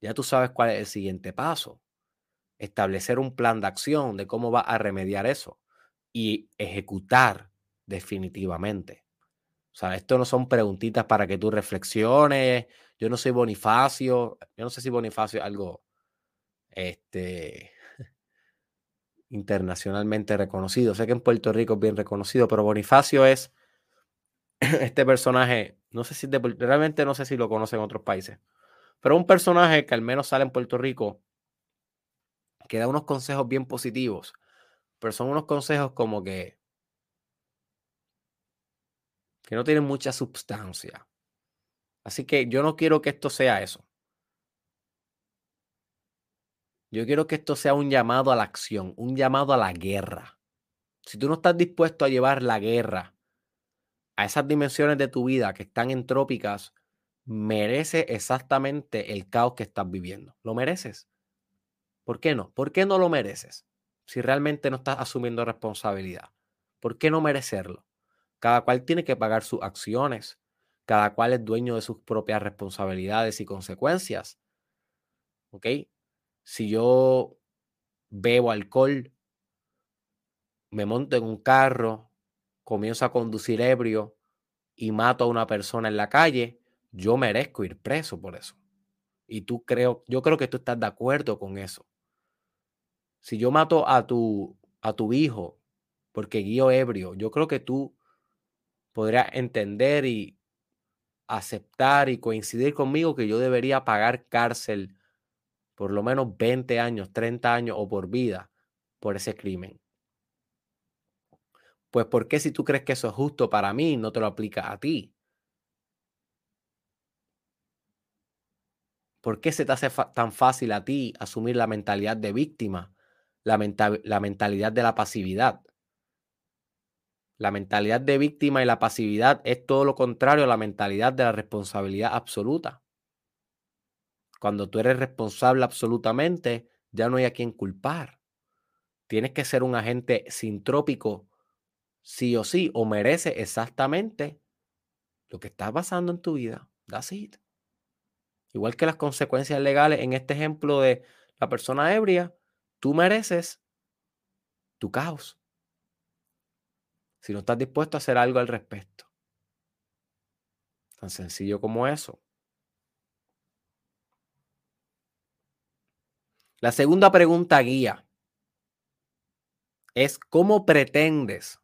ya tú sabes cuál es el siguiente paso. Establecer un plan de acción de cómo va a remediar eso y ejecutar definitivamente. O sea, esto no son preguntitas para que tú reflexiones. Yo no soy Bonifacio. Yo no sé si Bonifacio es algo este, internacionalmente reconocido. Sé que en Puerto Rico es bien reconocido, pero Bonifacio es este personaje. No sé si realmente no sé si lo conocen en otros países, pero un personaje que al menos sale en Puerto Rico que da unos consejos bien positivos, pero son unos consejos como que que no tienen mucha sustancia. Así que yo no quiero que esto sea eso. Yo quiero que esto sea un llamado a la acción, un llamado a la guerra. Si tú no estás dispuesto a llevar la guerra a esas dimensiones de tu vida que están entrópicas, merece exactamente el caos que estás viviendo. ¿Lo mereces? ¿Por qué no? ¿Por qué no lo mereces? Si realmente no estás asumiendo responsabilidad. ¿Por qué no merecerlo? Cada cual tiene que pagar sus acciones. Cada cual es dueño de sus propias responsabilidades y consecuencias. ¿Ok? Si yo bebo alcohol, me monto en un carro, comienzo a conducir ebrio y mato a una persona en la calle, yo merezco ir preso por eso. Y tú creo, yo creo que tú estás de acuerdo con eso. Si yo mato a tu, a tu hijo porque guío ebrio, yo creo que tú podría entender y aceptar y coincidir conmigo que yo debería pagar cárcel por lo menos 20 años, 30 años o por vida por ese crimen. Pues ¿por qué si tú crees que eso es justo para mí, no te lo aplica a ti? ¿Por qué se te hace tan fácil a ti asumir la mentalidad de víctima, la, la mentalidad de la pasividad? La mentalidad de víctima y la pasividad es todo lo contrario a la mentalidad de la responsabilidad absoluta. Cuando tú eres responsable absolutamente, ya no hay a quien culpar. Tienes que ser un agente sintrópico, sí o sí, o merece exactamente lo que está pasando en tu vida. That's it. Igual que las consecuencias legales en este ejemplo de la persona ebria, tú mereces tu caos si no estás dispuesto a hacer algo al respecto. Tan sencillo como eso. La segunda pregunta guía es cómo pretendes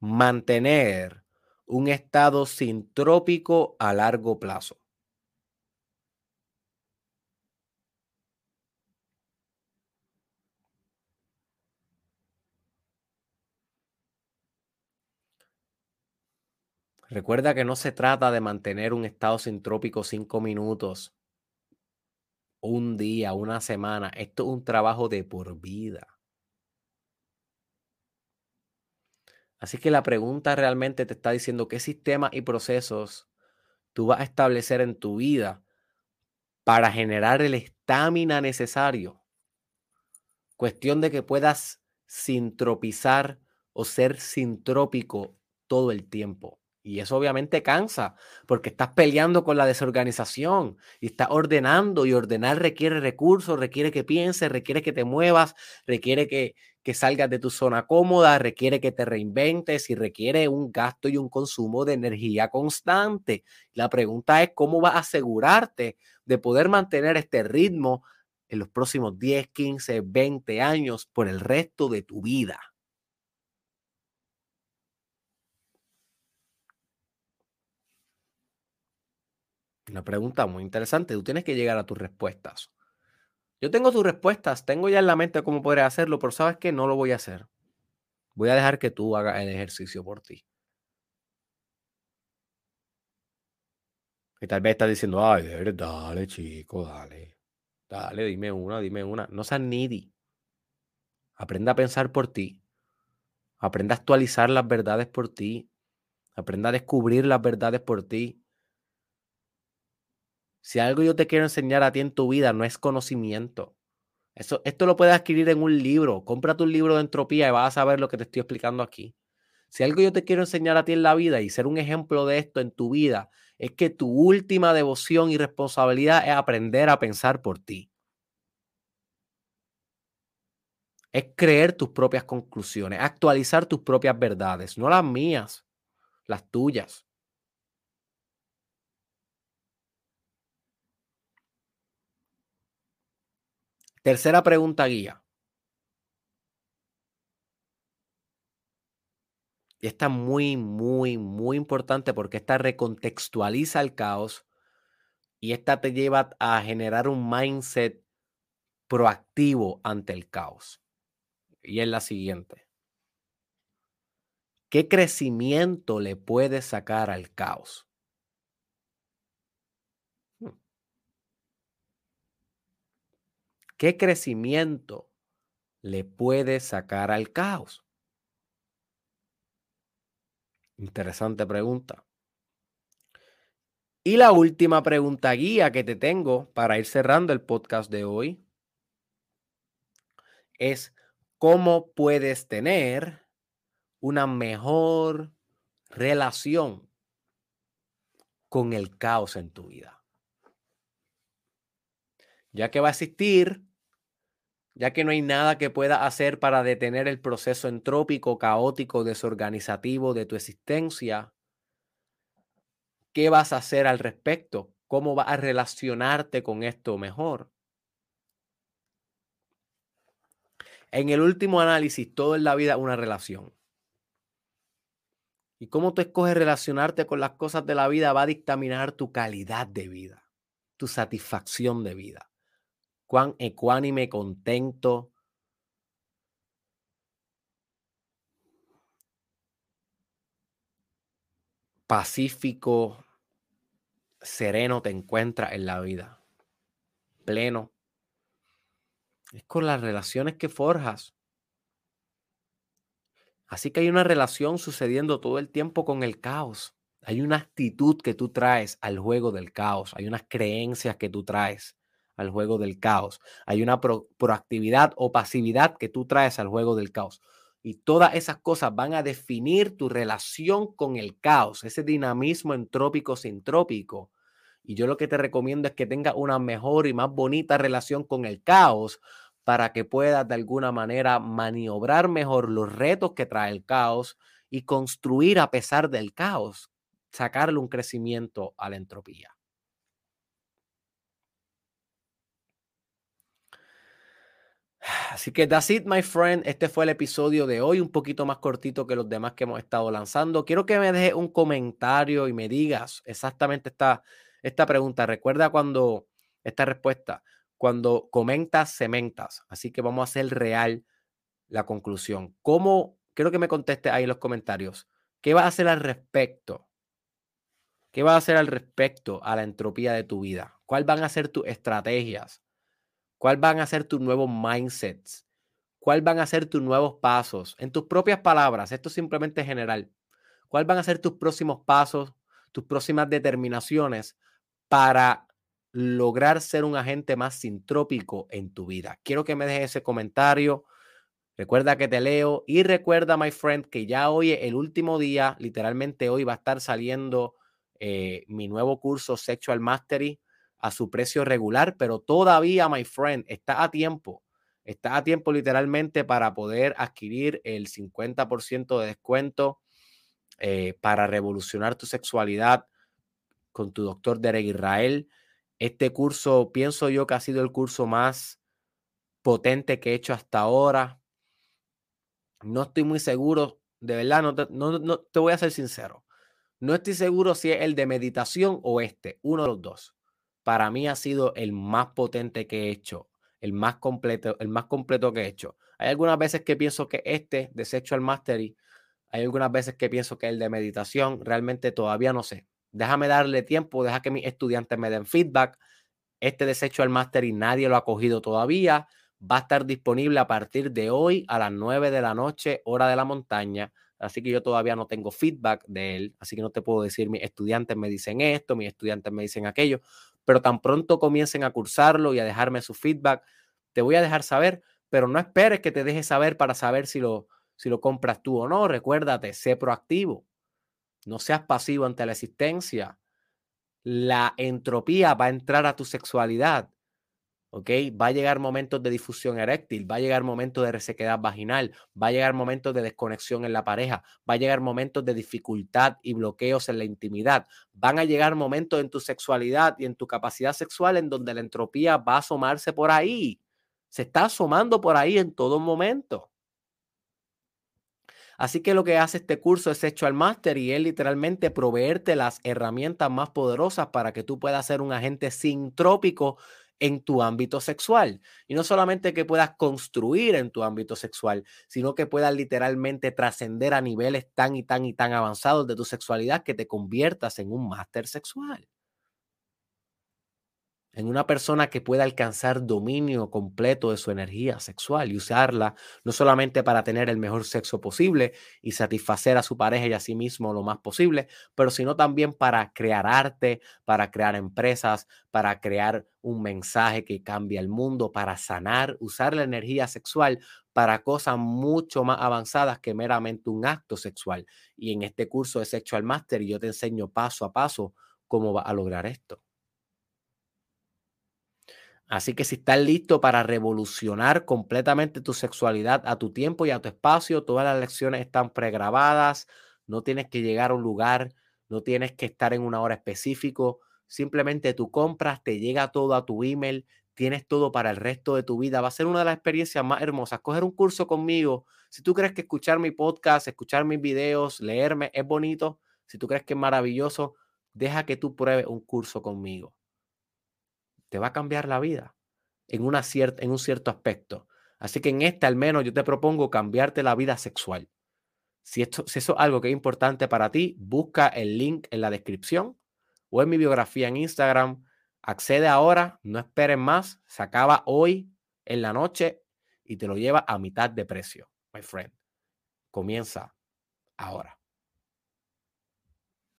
mantener un estado sintrópico a largo plazo. Recuerda que no se trata de mantener un estado sintrópico cinco minutos, un día, una semana. Esto es un trabajo de por vida. Así que la pregunta realmente te está diciendo qué sistemas y procesos tú vas a establecer en tu vida para generar el estamina necesario. Cuestión de que puedas sintropizar o ser sintrópico todo el tiempo. Y eso obviamente cansa, porque estás peleando con la desorganización y estás ordenando y ordenar requiere recursos, requiere que pienses, requiere que te muevas, requiere que, que salgas de tu zona cómoda, requiere que te reinventes y requiere un gasto y un consumo de energía constante. La pregunta es cómo vas a asegurarte de poder mantener este ritmo en los próximos 10, 15, 20 años por el resto de tu vida. Una pregunta muy interesante. Tú tienes que llegar a tus respuestas. Yo tengo tus respuestas, tengo ya en la mente cómo podría hacerlo, pero sabes que no lo voy a hacer. Voy a dejar que tú hagas el ejercicio por ti. Y tal vez estás diciendo, ay, dale, chico, dale. Dale, dime una, dime una. No seas needy. Aprenda a pensar por ti. Aprenda a actualizar las verdades por ti. Aprenda a descubrir las verdades por ti. Si algo yo te quiero enseñar a ti en tu vida no es conocimiento. Eso, esto lo puedes adquirir en un libro. Cómprate un libro de entropía y vas a saber lo que te estoy explicando aquí. Si algo yo te quiero enseñar a ti en la vida y ser un ejemplo de esto en tu vida, es que tu última devoción y responsabilidad es aprender a pensar por ti. Es creer tus propias conclusiones, actualizar tus propias verdades, no las mías, las tuyas. Tercera pregunta guía. Y esta muy, muy, muy importante porque esta recontextualiza el caos y esta te lleva a generar un mindset proactivo ante el caos. Y es la siguiente. ¿Qué crecimiento le puedes sacar al caos? ¿Qué crecimiento le puede sacar al caos? Interesante pregunta. Y la última pregunta guía que te tengo para ir cerrando el podcast de hoy es cómo puedes tener una mejor relación con el caos en tu vida ya que va a existir, ya que no hay nada que pueda hacer para detener el proceso entrópico, caótico, desorganizativo de tu existencia, ¿qué vas a hacer al respecto? ¿Cómo vas a relacionarte con esto mejor? En el último análisis, todo en la vida es una relación. Y cómo tú escoges relacionarte con las cosas de la vida va a dictaminar tu calidad de vida, tu satisfacción de vida cuán ecuánime, contento. pacífico, sereno te encuentras en la vida, pleno. Es con las relaciones que forjas. Así que hay una relación sucediendo todo el tiempo con el caos. Hay una actitud que tú traes al juego del caos. Hay unas creencias que tú traes al juego del caos. Hay una proactividad o pasividad que tú traes al juego del caos. Y todas esas cosas van a definir tu relación con el caos, ese dinamismo entrópico sintrópico. Y yo lo que te recomiendo es que tengas una mejor y más bonita relación con el caos para que puedas de alguna manera maniobrar mejor los retos que trae el caos y construir a pesar del caos, sacarle un crecimiento a la entropía. Así que that's it, my friend. Este fue el episodio de hoy, un poquito más cortito que los demás que hemos estado lanzando. Quiero que me dejes un comentario y me digas exactamente esta, esta pregunta. Recuerda cuando, esta respuesta, cuando comentas, cementas. Así que vamos a hacer real la conclusión. ¿Cómo? Quiero que me conteste ahí en los comentarios. ¿Qué vas a hacer al respecto? ¿Qué vas a hacer al respecto a la entropía de tu vida? ¿Cuáles van a ser tus estrategias? ¿Cuáles van a ser tus nuevos mindsets? ¿Cuáles van a ser tus nuevos pasos? En tus propias palabras, esto es simplemente general. ¿Cuáles van a ser tus próximos pasos, tus próximas determinaciones para lograr ser un agente más sintrópico en tu vida? Quiero que me dejes ese comentario. Recuerda que te leo y recuerda, my friend, que ya hoy el último día, literalmente hoy va a estar saliendo eh, mi nuevo curso Sexual Mastery a su precio regular, pero todavía, my friend, está a tiempo. Está a tiempo literalmente para poder adquirir el 50% de descuento eh, para revolucionar tu sexualidad con tu doctor Derek Israel. Este curso, pienso yo que ha sido el curso más potente que he hecho hasta ahora. No estoy muy seguro, de verdad, no te, no, te voy a ser sincero. No estoy seguro si es el de meditación o este, uno de los dos. Para mí ha sido el más potente que he hecho, el más completo, el más completo que he hecho. Hay algunas veces que pienso que este de Sexual Mastery, hay algunas veces que pienso que el de meditación, realmente todavía no sé. Déjame darle tiempo, deja que mis estudiantes me den feedback. Este de Sexual Mastery nadie lo ha cogido todavía va a estar disponible a partir de hoy a las 9 de la noche, hora de la montaña. Así que yo todavía no tengo feedback de él, así que no te puedo decir, mis estudiantes me dicen esto, mis estudiantes me dicen aquello, pero tan pronto comiencen a cursarlo y a dejarme su feedback, te voy a dejar saber, pero no esperes que te deje saber para saber si lo, si lo compras tú o no. Recuérdate, sé proactivo, no seas pasivo ante la existencia. La entropía va a entrar a tu sexualidad Va a llegar momentos de difusión eréctil, va a llegar momentos de resequedad vaginal, va a llegar momentos de desconexión en la pareja, va a llegar momentos de dificultad y bloqueos en la intimidad, van a llegar momentos en tu sexualidad y en tu capacidad sexual en donde la entropía va a asomarse por ahí. Se está asomando por ahí en todo momento. Así que lo que hace este curso es hecho al máster y es literalmente proveerte las herramientas más poderosas para que tú puedas ser un agente sintrópico en tu ámbito sexual. Y no solamente que puedas construir en tu ámbito sexual, sino que puedas literalmente trascender a niveles tan y tan y tan avanzados de tu sexualidad que te conviertas en un máster sexual en una persona que pueda alcanzar dominio completo de su energía sexual y usarla no solamente para tener el mejor sexo posible y satisfacer a su pareja y a sí mismo lo más posible, pero sino también para crear arte, para crear empresas, para crear un mensaje que cambie el mundo, para sanar, usar la energía sexual para cosas mucho más avanzadas que meramente un acto sexual. Y en este curso de Sexual Master yo te enseño paso a paso cómo va a lograr esto. Así que si estás listo para revolucionar completamente tu sexualidad a tu tiempo y a tu espacio, todas las lecciones están pregrabadas, no tienes que llegar a un lugar, no tienes que estar en una hora específico, simplemente tú compras, te llega todo a tu email, tienes todo para el resto de tu vida. Va a ser una de las experiencias más hermosas. Coger un curso conmigo, si tú crees que escuchar mi podcast, escuchar mis videos, leerme es bonito, si tú crees que es maravilloso, deja que tú pruebes un curso conmigo te va a cambiar la vida en, en un cierto aspecto. Así que en esta al menos yo te propongo cambiarte la vida sexual. Si, esto, si eso es algo que es importante para ti, busca el link en la descripción o en mi biografía en Instagram. Accede ahora, no esperes más, se acaba hoy en la noche y te lo lleva a mitad de precio, my friend. Comienza ahora.